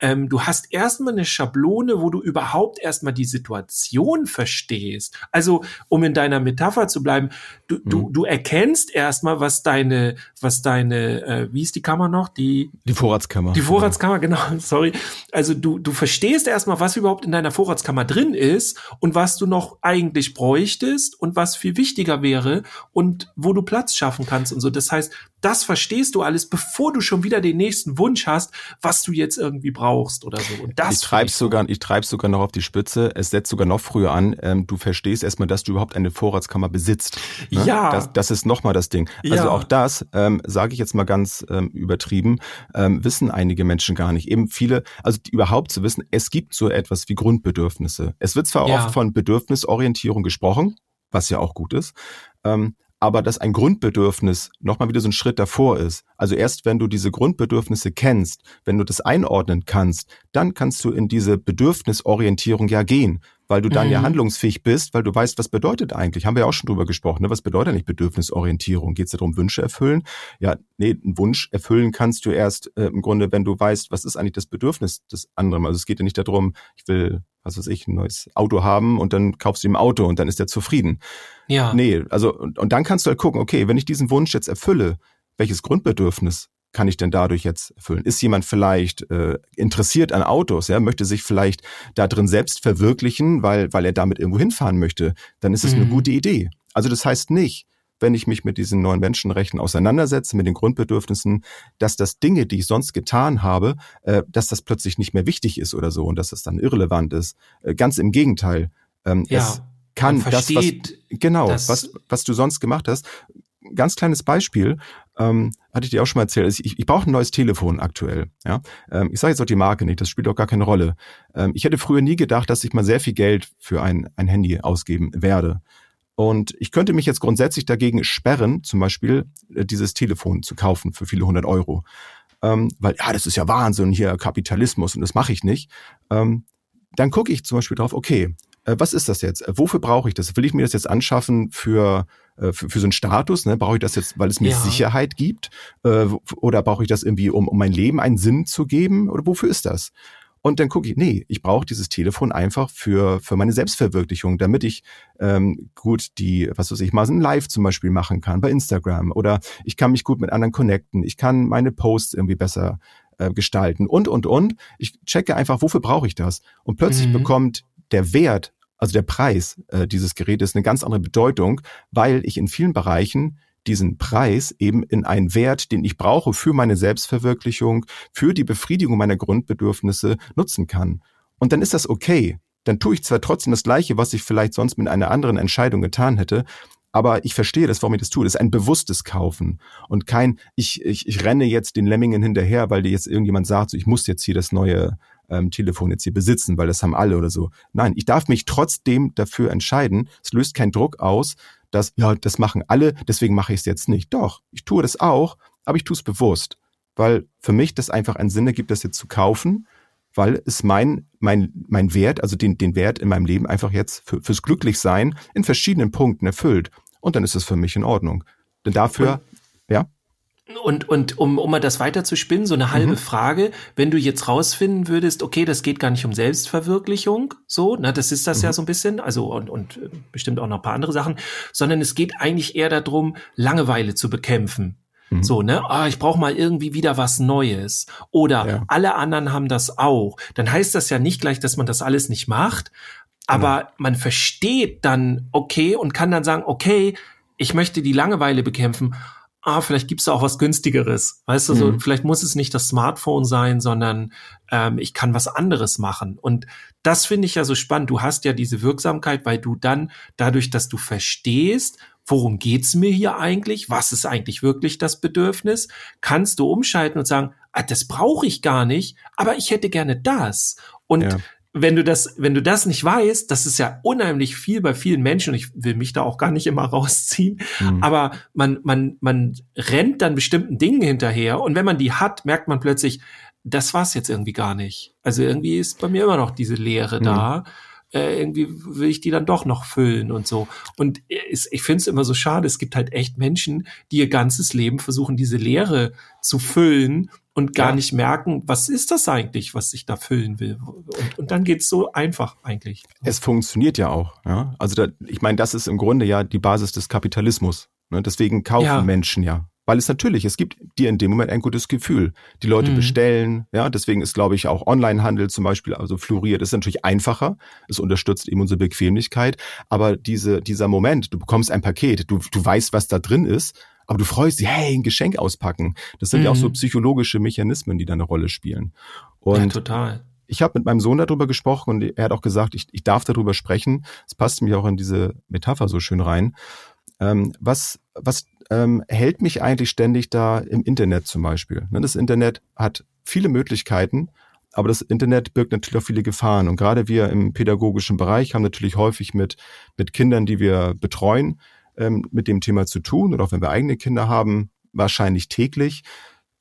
ähm, du hast erstmal eine Schablone, wo du überhaupt erstmal die Situation verstehst. Also, um in deiner Metapher zu bleiben, du, du, Mhm. du erkennst erstmal, was deine, was deine, äh, wie ist die Kammer noch? Die, Die Vorratskammer. die Vorratskammer, genau, sorry. Also du, du verstehst erstmal, was überhaupt in deiner Vorratskammer drin ist und was du noch eigentlich bräuchtest und was viel wichtiger wäre und wo du Platz schaffen kannst und so. Das heißt, das verstehst du alles, bevor du schon wieder den nächsten Wunsch hast, was du jetzt irgendwie brauchst oder so. Und das ich treib's sogar, ich treib's sogar noch auf die Spitze. Es setzt sogar noch früher an. Ähm, du verstehst erstmal, dass du überhaupt eine Vorratskammer besitzt. ne? Ja. Das, das ist nochmal das Ding. Also Ja. auch das, ähm, sage ich jetzt mal ganz ähm, übertrieben, ähm, wissen einige Menschen gar nicht. Eben viele, also überhaupt zu wissen, es gibt so etwas wie Grundbedürfnisse. Es wird zwar Ja. oft von Bedürfnisorientierung gesprochen, was ja auch gut ist. Ähm, aber dass ein Grundbedürfnis nochmal wieder so ein Schritt davor ist. Also erst wenn du diese Grundbedürfnisse kennst, wenn du das einordnen kannst, dann kannst du in diese Bedürfnisorientierung ja gehen, weil du dann Mhm. ja handlungsfähig bist, weil du weißt, was bedeutet eigentlich. Haben wir ja auch schon drüber gesprochen. Ne? Was bedeutet eigentlich Bedürfnisorientierung? Geht es darum, Wünsche erfüllen? Ja, nee, einen Wunsch erfüllen kannst du erst äh, im Grunde, wenn du weißt, was ist eigentlich das Bedürfnis des anderen. Also es geht ja nicht darum, ich will, was weiß ich, ein neues Auto haben und dann kaufst du ihm ein Auto und dann ist er zufrieden. ja. Nee, also und, und dann kannst du halt gucken, okay, wenn ich diesen Wunsch jetzt erfülle, welches Grundbedürfnis kann ich denn dadurch jetzt erfüllen? Ist jemand vielleicht äh, interessiert an Autos, ja, möchte sich vielleicht da drin selbst verwirklichen, weil, weil er damit irgendwo hinfahren möchte, dann ist es eine Mhm. gute Idee. Also das heißt nicht, wenn ich mich mit diesen neuen Menschenrechten auseinandersetze, mit den Grundbedürfnissen, dass das Dinge, die ich sonst getan habe, äh, dass das plötzlich nicht mehr wichtig ist oder so und dass das dann irrelevant ist. Äh, ganz im Gegenteil. Ähm, Ja. Es kann das, was, genau, das- was, was du sonst gemacht hast. Ganz kleines Beispiel, ähm, hatte ich dir auch schon mal erzählt. Also Ich, ich brauche ein neues Telefon aktuell. Ja? Ähm, ich sage jetzt auch die Marke nicht, das spielt auch gar keine Rolle. Ähm, ich hätte früher nie gedacht, dass ich mal sehr viel Geld für ein, ein Handy ausgeben werde. Und ich könnte mich jetzt grundsätzlich dagegen sperren, zum Beispiel äh, dieses Telefon zu kaufen für viele hundert Euro. Ähm, weil, ja, das ist ja Wahnsinn, hier Kapitalismus und das mache ich nicht. Ähm, dann gucke ich zum Beispiel drauf, okay, äh, was ist das jetzt? Äh, Wofür brauche ich das? Will ich mir das jetzt anschaffen für, äh, für, für so einen Status? Ne? Brauche ich das jetzt, weil es mir Ja. Sicherheit gibt? Äh, oder brauche ich das irgendwie, um, um mein Leben einen Sinn zu geben? Oder wofür ist das? Und dann gucke ich, nee, ich brauche dieses Telefon einfach für, für meine Selbstverwirklichung, damit ich ähm, gut die, was weiß ich, mal so ein Live zum Beispiel machen kann bei Instagram oder ich kann mich gut mit anderen connecten, ich kann meine Posts irgendwie besser äh, gestalten und, und, und. Ich checke einfach, wofür brauche ich das? Und plötzlich Mhm. bekommt der Wert, also der Preis äh, dieses Gerätes eine ganz andere Bedeutung, weil ich in vielen Bereichen diesen Preis eben in einen Wert, den ich brauche für meine Selbstverwirklichung, für die Befriedigung meiner Grundbedürfnisse nutzen kann. Und dann ist das okay. Dann tue ich zwar trotzdem das Gleiche, was ich vielleicht sonst mit einer anderen Entscheidung getan hätte, aber ich verstehe das, warum ich das tue. Das ist ein bewusstes Kaufen und kein, ich, ich, ich renne jetzt den Lemmingen hinterher, weil dir jetzt irgendjemand sagt, so, ich muss jetzt hier das neue ähm, Telefon jetzt hier besitzen, weil das haben alle oder so. Nein, ich darf mich trotzdem dafür entscheiden. Es löst keinen Druck aus, dass, ja, das machen alle, deswegen mache ich es jetzt nicht. Doch, ich tue das auch, aber ich tue es bewusst, weil für mich das einfach einen Sinn ergibt, das jetzt zu kaufen, weil es mein, mein, mein Wert, also den, den Wert in meinem Leben einfach jetzt für, fürs Glücklichsein in verschiedenen Punkten erfüllt. Und dann ist es für mich in Ordnung. Denn dafür, ja, Und, und um, um mal das weiter zu spinnen, so eine halbe Mhm. Frage, wenn du jetzt rausfinden würdest, okay, das geht gar nicht um Selbstverwirklichung, so, na, das ist das ja Mhm. so ein bisschen, also und, und äh, bestimmt auch noch ein paar andere Sachen, sondern es geht eigentlich eher darum, Langeweile zu bekämpfen. Mhm. So, ne? Ah, ich brauche mal irgendwie wieder was Neues. Oder Ja. alle anderen haben das auch. Dann heißt das ja nicht gleich, dass man das alles nicht macht, aber man versteht dann, okay, und kann dann sagen, okay, ich möchte die Langeweile bekämpfen. Ah, vielleicht gibt's da auch was günstigeres. Weißt du, so, Mhm. vielleicht muss es nicht das Smartphone sein, sondern ähm, ich kann was anderes machen. Und das finde ich ja so spannend. Du hast ja diese Wirksamkeit, weil du dann dadurch, dass du verstehst, worum geht's mir hier eigentlich? Was ist eigentlich wirklich das Bedürfnis? Kannst du umschalten und sagen, ah, das brauche ich gar nicht, aber ich hätte gerne das. Und ja wenn du das, wenn du das nicht weißt, das ist ja unheimlich viel bei vielen Menschen und ich will mich da auch gar nicht immer rausziehen, mhm. aber man, man, man rennt dann bestimmten Dingen hinterher und wenn man die hat, merkt man plötzlich, das war's jetzt irgendwie gar nicht. Also irgendwie ist bei mir immer noch diese Leere mhm. da. Äh, irgendwie will ich die dann doch noch füllen und so. Und ist, ich finde es immer so schade, es gibt halt echt Menschen, die ihr ganzes Leben versuchen, diese Leere zu füllen und gar ja. nicht merken, was ist das eigentlich, was ich da füllen will. Und, und dann geht's so einfach eigentlich. Es funktioniert ja auch. Ja? Also da, ich meine, das ist im Grunde ja die Basis des Kapitalismus. Ne? Deswegen kaufen ja. Menschen ja. Weil es natürlich, es gibt dir in dem Moment ein gutes Gefühl. Die Leute mhm. bestellen, ja, deswegen ist, glaube ich, auch Onlinehandel zum Beispiel, also floriert, ist natürlich einfacher. Es unterstützt eben unsere Bequemlichkeit. Aber diese, dieser Moment, du bekommst ein Paket, du, du weißt, was da drin ist aber du freust dich, hey, ein Geschenk auspacken. Das sind mhm. ja auch so mhm. psychologische Mechanismen, die da eine Rolle spielen. Und ja, total. Ich habe mit meinem Sohn darüber gesprochen und er hat auch gesagt, ich, ich darf darüber sprechen. Es passt mir auch in diese Metapher so schön rein. Ähm, was was ähm, hält mich eigentlich ständig da im Internet zum Beispiel? Ne, das Internet hat viele Möglichkeiten, aber das Internet birgt natürlich auch viele Gefahren. Und gerade wir im pädagogischen Bereich haben natürlich häufig mit, mit Kindern, die wir betreuen, ähm, mit dem Thema zu tun oder auch wenn wir eigene Kinder haben, wahrscheinlich täglich.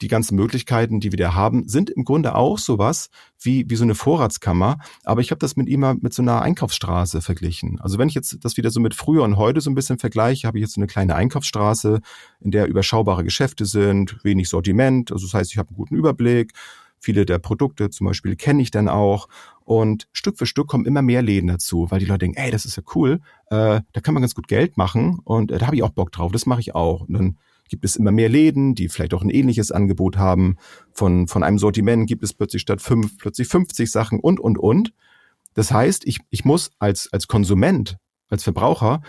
Die ganzen Möglichkeiten, die wir da haben, sind im Grunde auch sowas wie, wie so eine Vorratskammer. Aber ich habe das mit ihm mal mit so einer Einkaufsstraße verglichen. Also wenn ich jetzt das wieder so mit früher und heute so ein bisschen vergleiche, habe ich jetzt so eine kleine Einkaufsstraße, in der überschaubare Geschäfte sind, wenig Sortiment. Also das heißt, ich habe einen guten Überblick. Viele der Produkte zum Beispiel kenne ich dann auch. Und Stück für Stück kommen immer mehr Läden dazu, weil die Leute denken, ey, das ist ja cool, äh, da kann man ganz gut Geld machen und äh, da habe ich auch Bock drauf, das mache ich auch. Und dann gibt es immer mehr Läden, die vielleicht auch ein ähnliches Angebot haben. Von, von einem Sortiment gibt es plötzlich statt fünf, plötzlich 50 Sachen und, und, und. Das heißt, ich, ich muss als, als Konsument, als Verbraucher,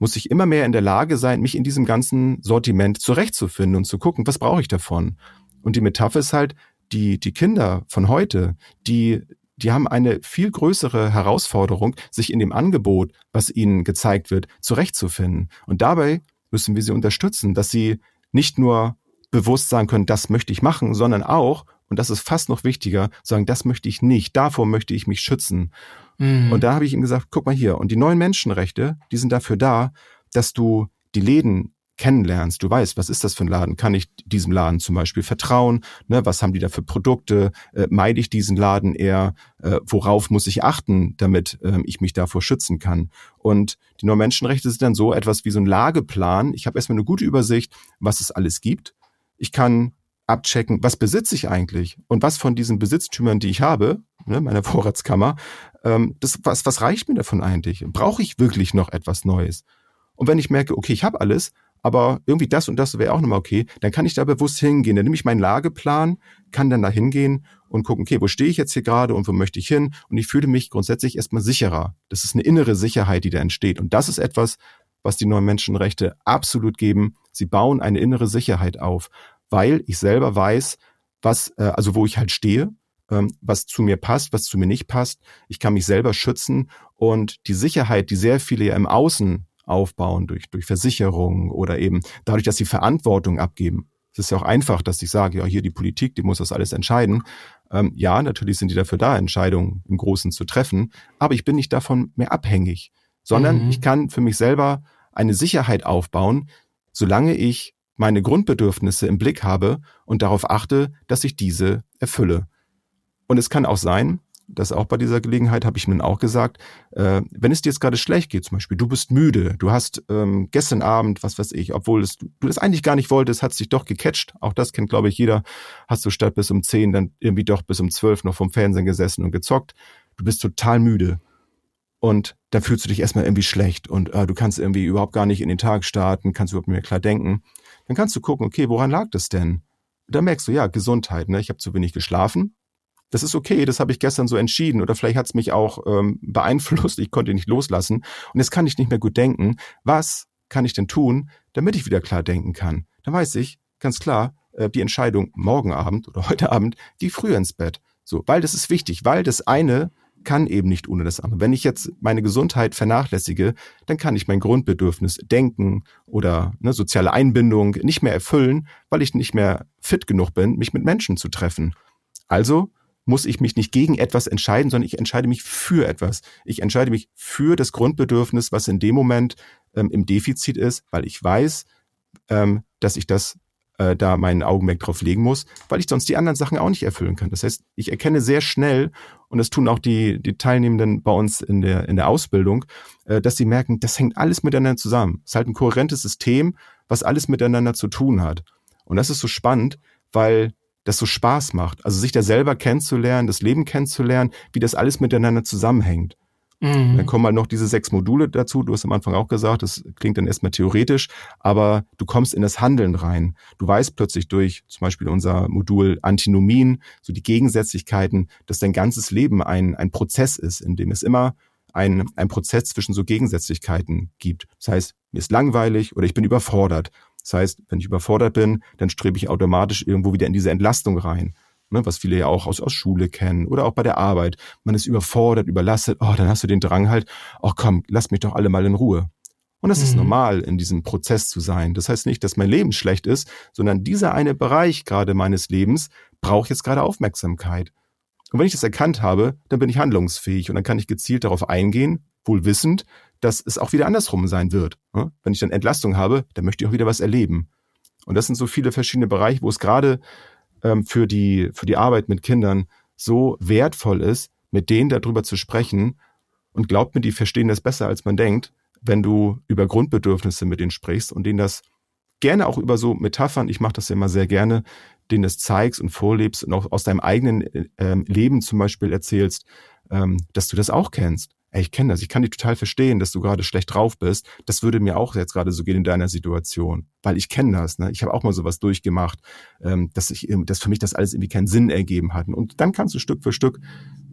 muss ich immer mehr in der Lage sein, mich in diesem ganzen Sortiment zurechtzufinden und zu gucken, was brauche ich davon. Und die Metapher ist halt, die, die Kinder von heute, die, die haben eine viel größere Herausforderung, sich in dem Angebot, was ihnen gezeigt wird, zurechtzufinden. Und dabei müssen wir sie unterstützen, dass sie nicht nur bewusst sagen können, das möchte ich machen, sondern auch, und das ist fast noch wichtiger, sagen, das möchte ich nicht, davor möchte ich mich schützen. Mhm. Und da habe ich ihm gesagt, guck mal hier, und die neuen Menschenrechte, die sind dafür da, dass du die Läden kennenlernst, du weißt, was ist das für ein Laden? Kann ich diesem Laden zum Beispiel vertrauen? Ne, was haben die da für Produkte? Äh, meide ich diesen Laden eher? Äh, worauf muss ich achten, damit äh, ich mich davor schützen kann? Und die neuen Menschenrechte sind dann so etwas wie so ein Lageplan. Ich habe erstmal eine gute Übersicht, was es alles gibt. Ich kann abchecken, was besitze ich eigentlich und was von diesen Besitztümern, die ich habe, ne, meiner Vorratskammer, ähm, das, was, was reicht mir davon eigentlich? Brauche ich wirklich noch etwas Neues? Und wenn ich merke, okay, ich habe alles, aber irgendwie das und das wäre auch nochmal okay, dann kann ich da bewusst hingehen. Dann nehme ich meinen Lageplan, kann dann da hingehen und gucken, okay, wo stehe ich jetzt hier gerade und wo möchte ich hin? Und ich fühle mich grundsätzlich erstmal sicherer. Das ist eine innere Sicherheit, die da entsteht. Und das ist etwas, was die neuen Menschenrechte absolut geben. Sie bauen eine innere Sicherheit auf, weil ich selber weiß, was, äh, also wo ich halt stehe, ähm, was zu mir passt, was zu mir nicht passt. Ich kann mich selber schützen und die Sicherheit, die sehr viele ja im Außen aufbauen durch, durch Versicherungen oder eben dadurch, dass sie Verantwortung abgeben. Es ist ja auch einfach, dass ich sage, ja, hier die Politik, die muss das alles entscheiden. Ähm, ja, natürlich sind die dafür da, Entscheidungen im Großen zu treffen, aber ich bin nicht davon mehr abhängig, sondern mhm. ich kann für mich selber eine Sicherheit aufbauen, solange ich meine Grundbedürfnisse im Blick habe und darauf achte, dass ich diese erfülle. Und es kann auch sein, das auch bei dieser Gelegenheit habe ich mir auch gesagt, äh, wenn es dir jetzt gerade schlecht geht, zum Beispiel, du bist müde, du hast ähm, gestern Abend, was weiß ich, obwohl es, du das eigentlich gar nicht wolltest, hat sich doch gecatcht. Auch das kennt, glaube ich, jeder. Hast du statt bis um zehn dann irgendwie doch bis um zwölf noch vom Fernsehen gesessen und gezockt. Du bist total müde. Und da fühlst du dich erstmal irgendwie schlecht und äh, du kannst irgendwie überhaupt gar nicht in den Tag starten, kannst überhaupt nicht mehr klar denken. Dann kannst du gucken, okay, woran lag das denn? Da merkst du, ja, Gesundheit, ne? Ich habe zu wenig geschlafen, das ist okay, das habe ich gestern so entschieden oder vielleicht hat es mich auch ähm, beeinflusst, ich konnte nicht loslassen und jetzt kann ich nicht mehr gut denken. Was kann ich denn tun, damit ich wieder klar denken kann? Dann weiß ich ganz klar, äh, die Entscheidung morgen Abend oder heute Abend, die früher ins Bett. So, weil das ist wichtig, weil das eine kann eben nicht ohne das andere. Wenn ich jetzt meine Gesundheit vernachlässige, dann kann ich mein Grundbedürfnis denken oder ne, soziale Einbindung nicht mehr erfüllen, weil ich nicht mehr fit genug bin, mich mit Menschen zu treffen. Also muss ich mich nicht gegen etwas entscheiden, sondern ich entscheide mich für etwas. Ich entscheide mich für das Grundbedürfnis, was in dem Moment ähm, im Defizit ist, weil ich weiß, ähm, dass ich das äh, da meinen Augenmerk drauf legen muss, weil ich sonst die anderen Sachen auch nicht erfüllen kann. Das heißt, ich erkenne sehr schnell, und das tun auch die, die Teilnehmenden bei uns in der, in der Ausbildung, äh, dass sie merken, das hängt alles miteinander zusammen. Es ist halt ein kohärentes System, was alles miteinander zu tun hat. Und das ist so spannend, weil das so Spaß macht. Also sich da selber kennenzulernen, das Leben kennenzulernen, wie das alles miteinander zusammenhängt. Mhm. Dann kommen halt noch diese sechs Module dazu. Du hast am Anfang auch gesagt, das klingt dann erstmal theoretisch, aber du kommst in das Handeln rein. Du weißt plötzlich durch zum Beispiel unser Modul Antinomien, so die Gegensätzlichkeiten, dass dein ganzes Leben ein, ein Prozess ist, in dem es immer ein, ein Prozess zwischen so Gegensätzlichkeiten gibt. Das heißt, mir ist langweilig oder ich bin überfordert. Das heißt, wenn ich überfordert bin, dann strebe ich automatisch irgendwo wieder in diese Entlastung rein ne, was viele ja auch aus, aus Schule kennen oder auch bei der Arbeit. Man ist überfordert, überlastet, oh, dann hast du den Drang halt, oh komm, lass mich doch alle mal in Ruhe. Und das mhm. ist normal, in diesem Prozess zu sein. Das heißt nicht, dass mein Leben schlecht ist, sondern dieser eine Bereich gerade meines Lebens braucht jetzt gerade Aufmerksamkeit. Und wenn ich das erkannt habe, dann bin ich handlungsfähig und dann kann ich gezielt darauf eingehen, wohl wissend, dass es auch wieder andersrum sein wird. Wenn ich dann Entlastung habe, dann möchte ich auch wieder was erleben. Und das sind so viele verschiedene Bereiche, wo es gerade ähm, für, die, für die Arbeit mit Kindern so wertvoll ist, mit denen darüber zu sprechen. Und glaubt mir, die verstehen das besser, als man denkt, wenn du über Grundbedürfnisse mit denen sprichst und denen das gerne auch über so Metaphern, ich mache das ja immer sehr gerne, denen das zeigst und vorlebst und auch aus deinem eigenen ähm, Leben zum Beispiel erzählst, ähm, dass du das auch kennst ey, ich kenne das, ich kann dich total verstehen, dass du gerade schlecht drauf bist. Das würde mir auch jetzt gerade so gehen in deiner Situation, weil ich kenne das. Ne? Ich habe auch mal sowas durchgemacht, ähm, dass ich, dass für mich das alles irgendwie keinen Sinn ergeben hat. Und dann kannst du Stück für Stück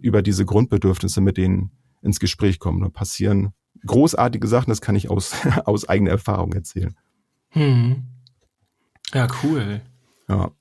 über diese Grundbedürfnisse mit denen ins Gespräch kommen. Da passieren großartige Sachen, das kann ich aus, aus eigener Erfahrung erzählen. Hm. Ja, cool. Ja.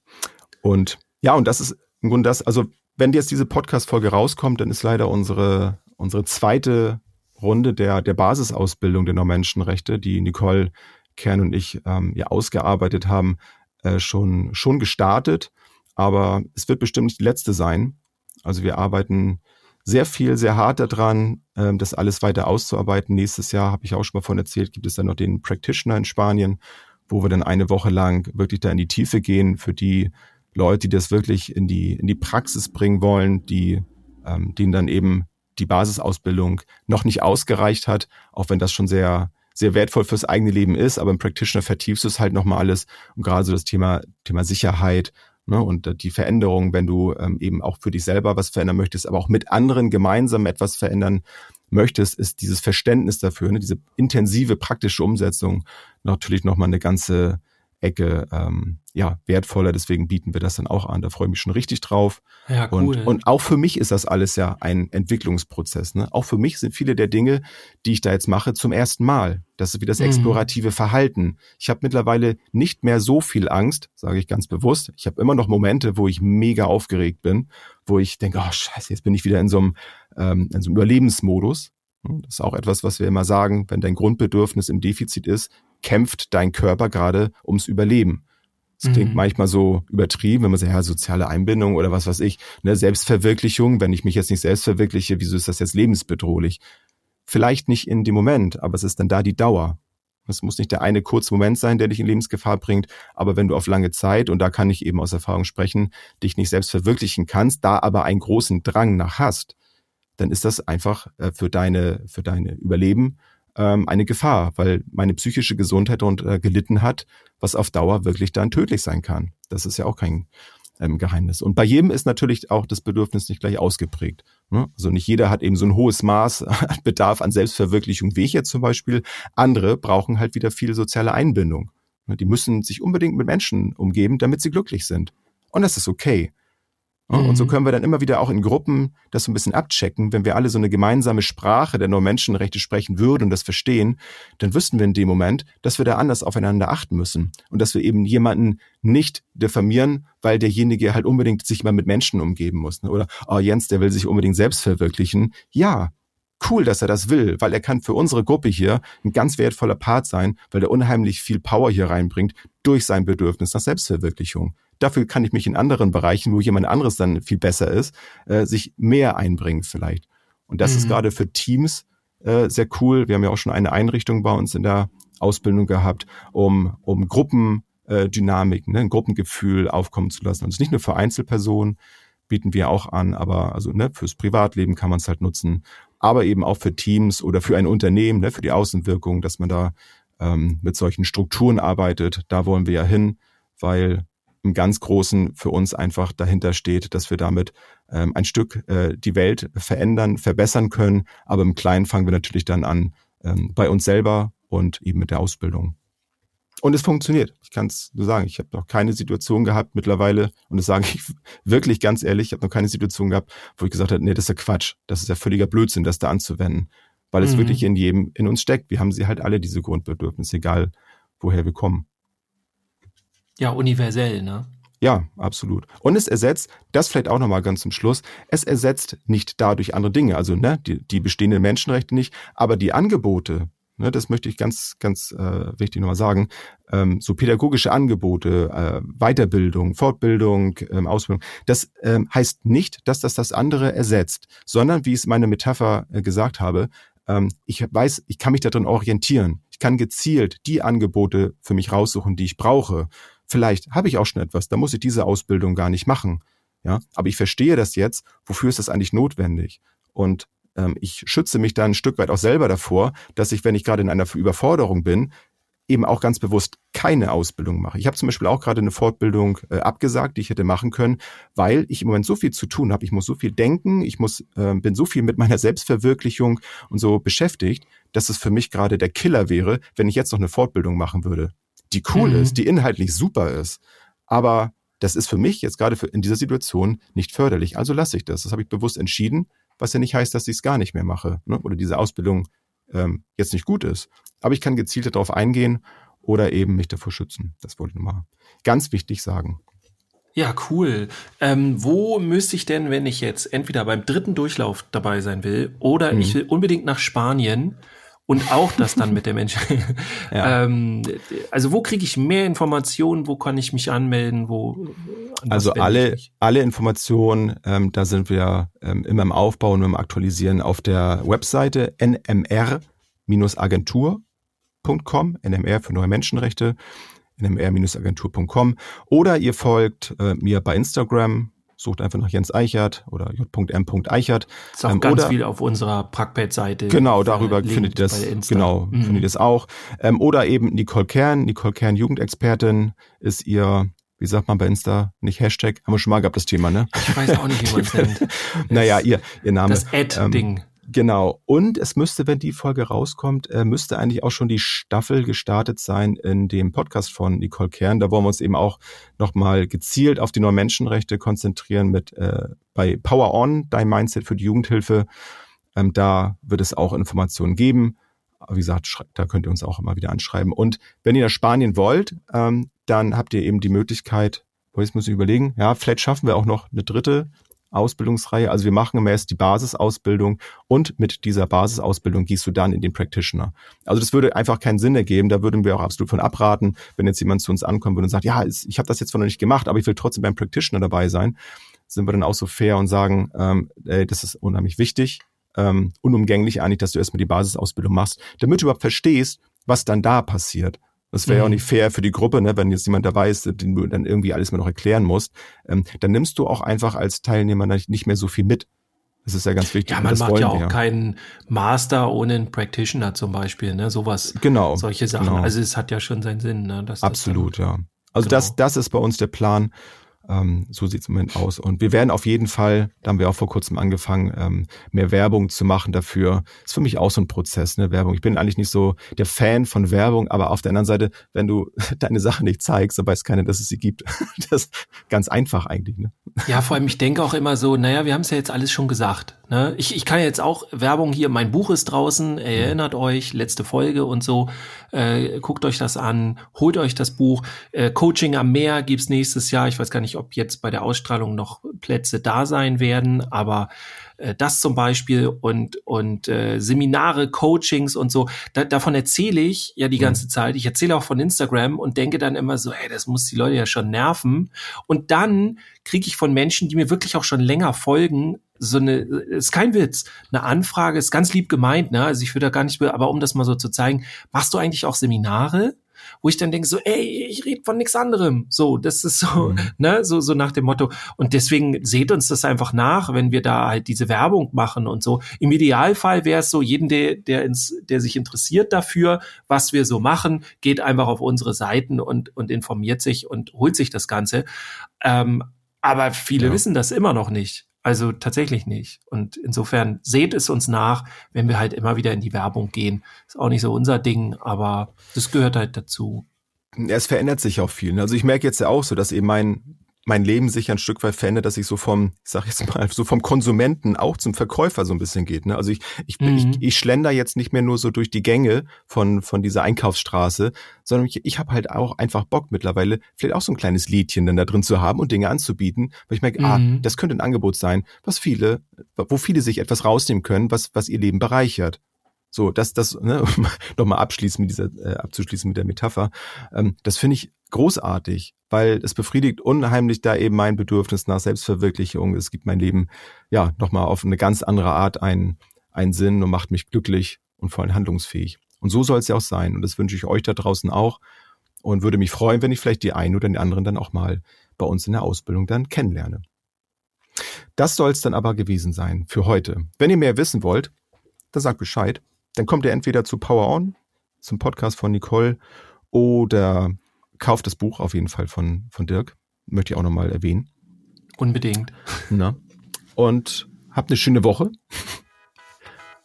Und ja, und das ist im Grunde das, also wenn jetzt diese Podcast-Folge rauskommt, dann ist leider unsere unsere zweite Runde der, der Basisausbildung der Menschenrechte, die Nicole Kern und ich ähm, ja ausgearbeitet haben, äh, schon, schon gestartet. Aber es wird bestimmt nicht die letzte sein. Also wir arbeiten sehr viel, sehr hart daran, äh, das alles weiter auszuarbeiten. Nächstes Jahr, habe ich auch schon mal von erzählt, gibt es dann noch den Practitioner in Spanien, wo wir dann eine Woche lang wirklich da in die Tiefe gehen für die Leute, die das wirklich in die, in die Praxis bringen wollen, die, ähm, denen dann eben die Basisausbildung noch nicht ausgereicht hat, auch wenn das schon sehr sehr wertvoll fürs eigene Leben ist, aber im Practitioner vertiefst du es halt nochmal alles und gerade so das Thema Thema Sicherheit ne, und die Veränderung, wenn du ähm, eben auch für dich selber was verändern möchtest, aber auch mit anderen gemeinsam etwas verändern möchtest, ist dieses Verständnis dafür, ne, diese intensive praktische Umsetzung natürlich nochmal eine ganze Ecke ähm, ja wertvoller. Deswegen bieten wir das dann auch an. Da freue ich mich schon richtig drauf. Ja, cool. Und, und auch für mich ist das alles ja ein Entwicklungsprozess. Ne? Auch für mich sind viele der Dinge, die ich da jetzt mache, zum ersten Mal. Das ist wie das mhm. explorative Verhalten. Ich habe mittlerweile nicht mehr so viel Angst, sage ich ganz bewusst. Ich habe immer noch Momente, wo ich mega aufgeregt bin, wo ich denke, oh scheiße, jetzt bin ich wieder in so einem, ähm, in so einem Überlebensmodus. Das ist auch etwas, was wir immer sagen, wenn dein Grundbedürfnis im Defizit ist, kämpft dein Körper gerade ums Überleben. Das klingt mhm. manchmal so übertrieben, wenn man sagt, ja, soziale Einbindung oder was weiß ich, ne, Selbstverwirklichung, wenn ich mich jetzt nicht selbst verwirkliche, wieso ist das jetzt lebensbedrohlich? Vielleicht nicht in dem Moment, aber es ist dann da die Dauer. Es muss nicht der eine kurze Moment sein, der dich in Lebensgefahr bringt, aber wenn du auf lange Zeit, und da kann ich eben aus Erfahrung sprechen, dich nicht selbst verwirklichen kannst, da aber einen großen Drang nach hast, dann ist das einfach äh, für deine, für deine Überleben ähm, eine Gefahr, weil meine psychische Gesundheit darunter gelitten hat, was auf Dauer wirklich dann tödlich sein kann. Das ist ja auch kein ähm, Geheimnis. Und bei jedem ist natürlich auch das Bedürfnis nicht gleich ausgeprägt. Ne? Also nicht jeder hat eben so ein hohes Maß an Bedarf an Selbstverwirklichung wie ich jetzt zum Beispiel. Andere brauchen halt wieder viel soziale Einbindung. Ne? Die müssen sich unbedingt mit Menschen umgeben, damit sie glücklich sind. Und das ist okay. Mhm. Und so können wir dann immer wieder auch in Gruppen das so ein bisschen abchecken. Wenn wir alle so eine gemeinsame Sprache der Neuen-Menschenrechte sprechen würden und das verstehen, dann wüssten wir in dem Moment, dass wir da anders aufeinander achten müssen und dass wir eben jemanden nicht diffamieren, weil derjenige halt unbedingt sich mal mit Menschen umgeben muss. Ne? Oder, oh Jens, der will sich unbedingt selbst verwirklichen. Ja, cool, dass er das will, weil er kann für unsere Gruppe hier ein ganz wertvoller Part sein, weil er unheimlich viel Power hier reinbringt durch sein Bedürfnis nach Selbstverwirklichung. Dafür kann ich mich in anderen Bereichen, wo jemand anderes dann viel besser ist, äh, sich mehr einbringen vielleicht. Und das mhm. ist gerade für Teams äh, sehr cool. Wir haben ja auch schon eine Einrichtung bei uns in der Ausbildung gehabt, um, um Gruppendynamik, ne, ein Gruppengefühl aufkommen zu lassen. Also nicht nur für Einzelpersonen bieten wir auch an, aber also ne, fürs Privatleben kann man es halt nutzen, aber eben auch für Teams oder für ein Unternehmen, ne, für die Außenwirkung, dass man da ähm, mit solchen Strukturen arbeitet. Da wollen wir ja hin, weil im ganz Großen für uns einfach dahinter steht, dass wir damit ähm, ein Stück äh, die Welt verändern, verbessern können. Aber im Kleinen fangen wir natürlich dann an ähm, bei uns selber und eben mit der Ausbildung. Und es funktioniert. Ich kann es nur sagen. Ich habe noch keine Situation gehabt mittlerweile, und das sage ich wirklich ganz ehrlich, ich habe noch keine Situation gehabt, wo ich gesagt habe, nee, das ist ja Quatsch. Das ist ja völliger Blödsinn, das da anzuwenden. Weil es mhm. wirklich in jedem, in uns steckt. Wir haben sie halt alle, diese Grundbedürfnisse, egal woher wir kommen. Ja, universell, ne? Ja, absolut. Und es ersetzt, das vielleicht auch nochmal ganz zum Schluss, es ersetzt nicht dadurch andere Dinge, also ne, die, die bestehenden Menschenrechte nicht, aber die Angebote, ne, das möchte ich ganz, ganz äh, wichtig nochmal sagen, ähm, so pädagogische Angebote, äh, Weiterbildung, Fortbildung, ähm, Ausbildung, das ähm, heißt nicht, dass das das andere ersetzt, sondern, wie ich es meine Metapher äh, gesagt habe, ähm, ich weiß, ich kann mich darin orientieren. Ich kann gezielt die Angebote für mich raussuchen, die ich brauche Vielleicht habe ich auch schon etwas, da muss ich diese Ausbildung gar nicht machen. Ja, aber ich verstehe das jetzt, wofür ist das eigentlich notwendig? Und ähm, ich schütze mich da ein Stück weit auch selber davor, dass ich, wenn ich gerade in einer Überforderung bin, eben auch ganz bewusst keine Ausbildung mache. Ich habe zum Beispiel auch gerade eine Fortbildung äh, abgesagt, die ich hätte machen können, weil ich im Moment so viel zu tun habe. Ich muss so viel denken, ich muss, äh, bin so viel mit meiner Selbstverwirklichung und so beschäftigt, dass es für mich gerade der Killer wäre, wenn ich jetzt noch eine Fortbildung machen würde die cool mhm. ist, die inhaltlich super ist. Aber das ist für mich jetzt gerade für, in dieser Situation nicht förderlich. Also lasse ich das. Das habe ich bewusst entschieden, was ja nicht heißt, dass ich es gar nicht mehr mache ne? oder diese Ausbildung ähm, jetzt nicht gut ist. Aber ich kann gezielt darauf eingehen oder eben mich davor schützen. Das wollte ich nochmal ganz wichtig sagen. Ja, cool. Ähm, wo müsste ich denn, wenn ich jetzt entweder beim dritten Durchlauf dabei sein will oder mhm. ich will unbedingt nach Spanien, und auch das dann mit der Mensch. ja. ähm, also wo kriege ich mehr Informationen? Wo kann ich mich anmelden? Wo? Also alle alle Informationen, ähm, da sind wir ähm, immer im Aufbau und im Aktualisieren auf der Webseite nmr-agentur.com, NMR für neue Menschenrechte, nmr-agentur.com oder ihr folgt äh, mir bei Instagram sucht einfach nach Jens Eichert oder j.m. Eichert. Ist auch ähm, ganz viel auf unserer Prackpad-Seite. Genau, darüber findet ihr das, genau, mhm. findet ihr das auch. Ähm, oder eben Nicole Kern, Nicole Kern, Jugendexpertin, ist ihr wie sagt man bei Insta, nicht Hashtag, haben wir schon mal gehabt, das Thema, ne? Ich weiß auch nicht, wie man es nennt. naja, ihr, ihr Name. Das Ad-Ding. Ähm, Genau. Und es müsste, wenn die Folge rauskommt, äh, müsste eigentlich auch schon die Staffel gestartet sein in dem Podcast von Nicole Kern. Da wollen wir uns eben auch nochmal gezielt auf die neuen Menschenrechte konzentrieren mit äh, bei Power On, dein Mindset für die Jugendhilfe. Ähm, da wird es auch Informationen geben. Wie gesagt, da könnt ihr uns auch immer wieder anschreiben. Und wenn ihr nach Spanien wollt, ähm, dann habt ihr eben die Möglichkeit, jetzt muss ich überlegen, ja, vielleicht schaffen wir auch noch eine dritte Ausbildungsreihe. Also wir machen erst die Basisausbildung und mit dieser Basisausbildung gehst du dann in den Practitioner. Also das würde einfach keinen Sinn ergeben. Da würden wir auch absolut von abraten, wenn jetzt jemand zu uns ankommen würde und sagt, ja, ich habe das jetzt zwar noch nicht gemacht, aber ich will trotzdem beim Practitioner dabei sein. Sind wir dann auch so fair und sagen, ähm, ey, das ist unheimlich wichtig, ähm, unumgänglich eigentlich, dass du erstmal die Basisausbildung machst, damit du überhaupt verstehst, was dann da passiert. Das wäre ja mhm. auch nicht fair für die Gruppe, ne, wenn jetzt jemand dabei ist, den du dann irgendwie alles mal noch erklären musst. Ähm, dann nimmst du auch einfach als Teilnehmer nicht mehr so viel mit. Das ist ja ganz wichtig. Ja, man macht ja auch wir. keinen Master ohne einen Practitioner zum Beispiel, ne? Sowas. Genau. Solche Sachen. Genau. Also es hat ja schon seinen Sinn, ne? Absolut, dann, ja. Also genau. das, das ist bei uns der Plan. Ähm, so sieht es im Moment aus. Und wir werden auf jeden Fall, da haben wir auch vor kurzem angefangen, ähm, mehr Werbung zu machen dafür. Ist für mich auch so ein Prozess, ne? Werbung. Ich bin eigentlich nicht so der Fan von Werbung, aber auf der anderen Seite, wenn du deine Sache nicht zeigst, dann weiß keiner, dass es sie gibt. Das ist ganz einfach eigentlich. Ne? Ja, vor allem, ich denke auch immer so, naja, wir haben es ja jetzt alles schon gesagt. Ne? Ich, ich kann jetzt auch Werbung hier, mein Buch ist draußen, erinnert euch, letzte Folge und so. Äh, guckt euch das an, holt euch das Buch. Äh, Coaching am Meer gibt's nächstes Jahr. Ich weiß gar nicht, ob jetzt bei der Ausstrahlung noch Plätze da sein werden, aber äh, das zum Beispiel und, und äh, Seminare, Coachings und so, da, davon erzähle ich ja die ganze mhm. Zeit. Ich erzähle auch von Instagram und denke dann immer so, hey, das muss die Leute ja schon nerven. Und dann kriege ich von Menschen, die mir wirklich auch schon länger folgen, so eine, ist kein Witz, eine Anfrage, ist ganz lieb gemeint, ne? Also ich würde da gar nicht, aber um das mal so zu zeigen, machst du eigentlich auch Seminare? Wo ich dann denke so, ey, ich rede von nichts anderem. So, das ist so, mhm. ne, so, so nach dem Motto. Und deswegen seht uns das einfach nach, wenn wir da halt diese Werbung machen und so. Im Idealfall wäre es so, jeden, der, der, ins, der sich interessiert dafür, was wir so machen, geht einfach auf unsere Seiten und, und informiert sich und holt sich das Ganze. Ähm, aber viele ja. wissen das immer noch nicht. Also tatsächlich nicht. Und insofern seht es uns nach, wenn wir halt immer wieder in die Werbung gehen. Ist auch nicht so unser Ding, aber das gehört halt dazu. Es verändert sich auch viel. Ne? Also ich merke jetzt ja auch so, dass eben mein mein Leben sich ein Stück weit verändert, dass ich so vom, ich sag jetzt mal, so vom Konsumenten auch zum Verkäufer so ein bisschen geht. Ne? Also ich, ich, mhm. ich, ich schlender jetzt nicht mehr nur so durch die Gänge von, von dieser Einkaufsstraße, sondern ich, ich habe halt auch einfach Bock mittlerweile, vielleicht auch so ein kleines Liedchen dann da drin zu haben und Dinge anzubieten, weil ich merke, ah, mhm. ah, das könnte ein Angebot sein, was viele, wo viele sich etwas rausnehmen können, was, was ihr Leben bereichert. So, das, das, ne, um nochmal abschließen mit dieser, äh, abzuschließen mit der Metapher. Ähm, das finde ich großartig, weil es befriedigt unheimlich da eben mein Bedürfnis nach Selbstverwirklichung. Es gibt mein Leben ja nochmal auf eine ganz andere Art einen, einen Sinn und macht mich glücklich und vor allem handlungsfähig. Und so soll es ja auch sein. Und das wünsche ich euch da draußen auch und würde mich freuen, wenn ich vielleicht die einen oder den anderen dann auch mal bei uns in der Ausbildung dann kennenlerne. Das soll es dann aber gewesen sein für heute. Wenn ihr mehr wissen wollt, dann sagt Bescheid. Dann kommt ihr entweder zu Power On, zum Podcast von Nicole, oder kauft das Buch auf jeden Fall von, von Dirk. Möchte ich auch nochmal erwähnen. Unbedingt. Na. Und habt eine schöne Woche.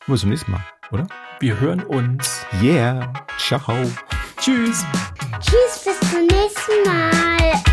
Bis zum nächsten Mal, oder? Wir hören uns. Yeah. Ciao. Tschüss. Tschüss, bis zum nächsten Mal.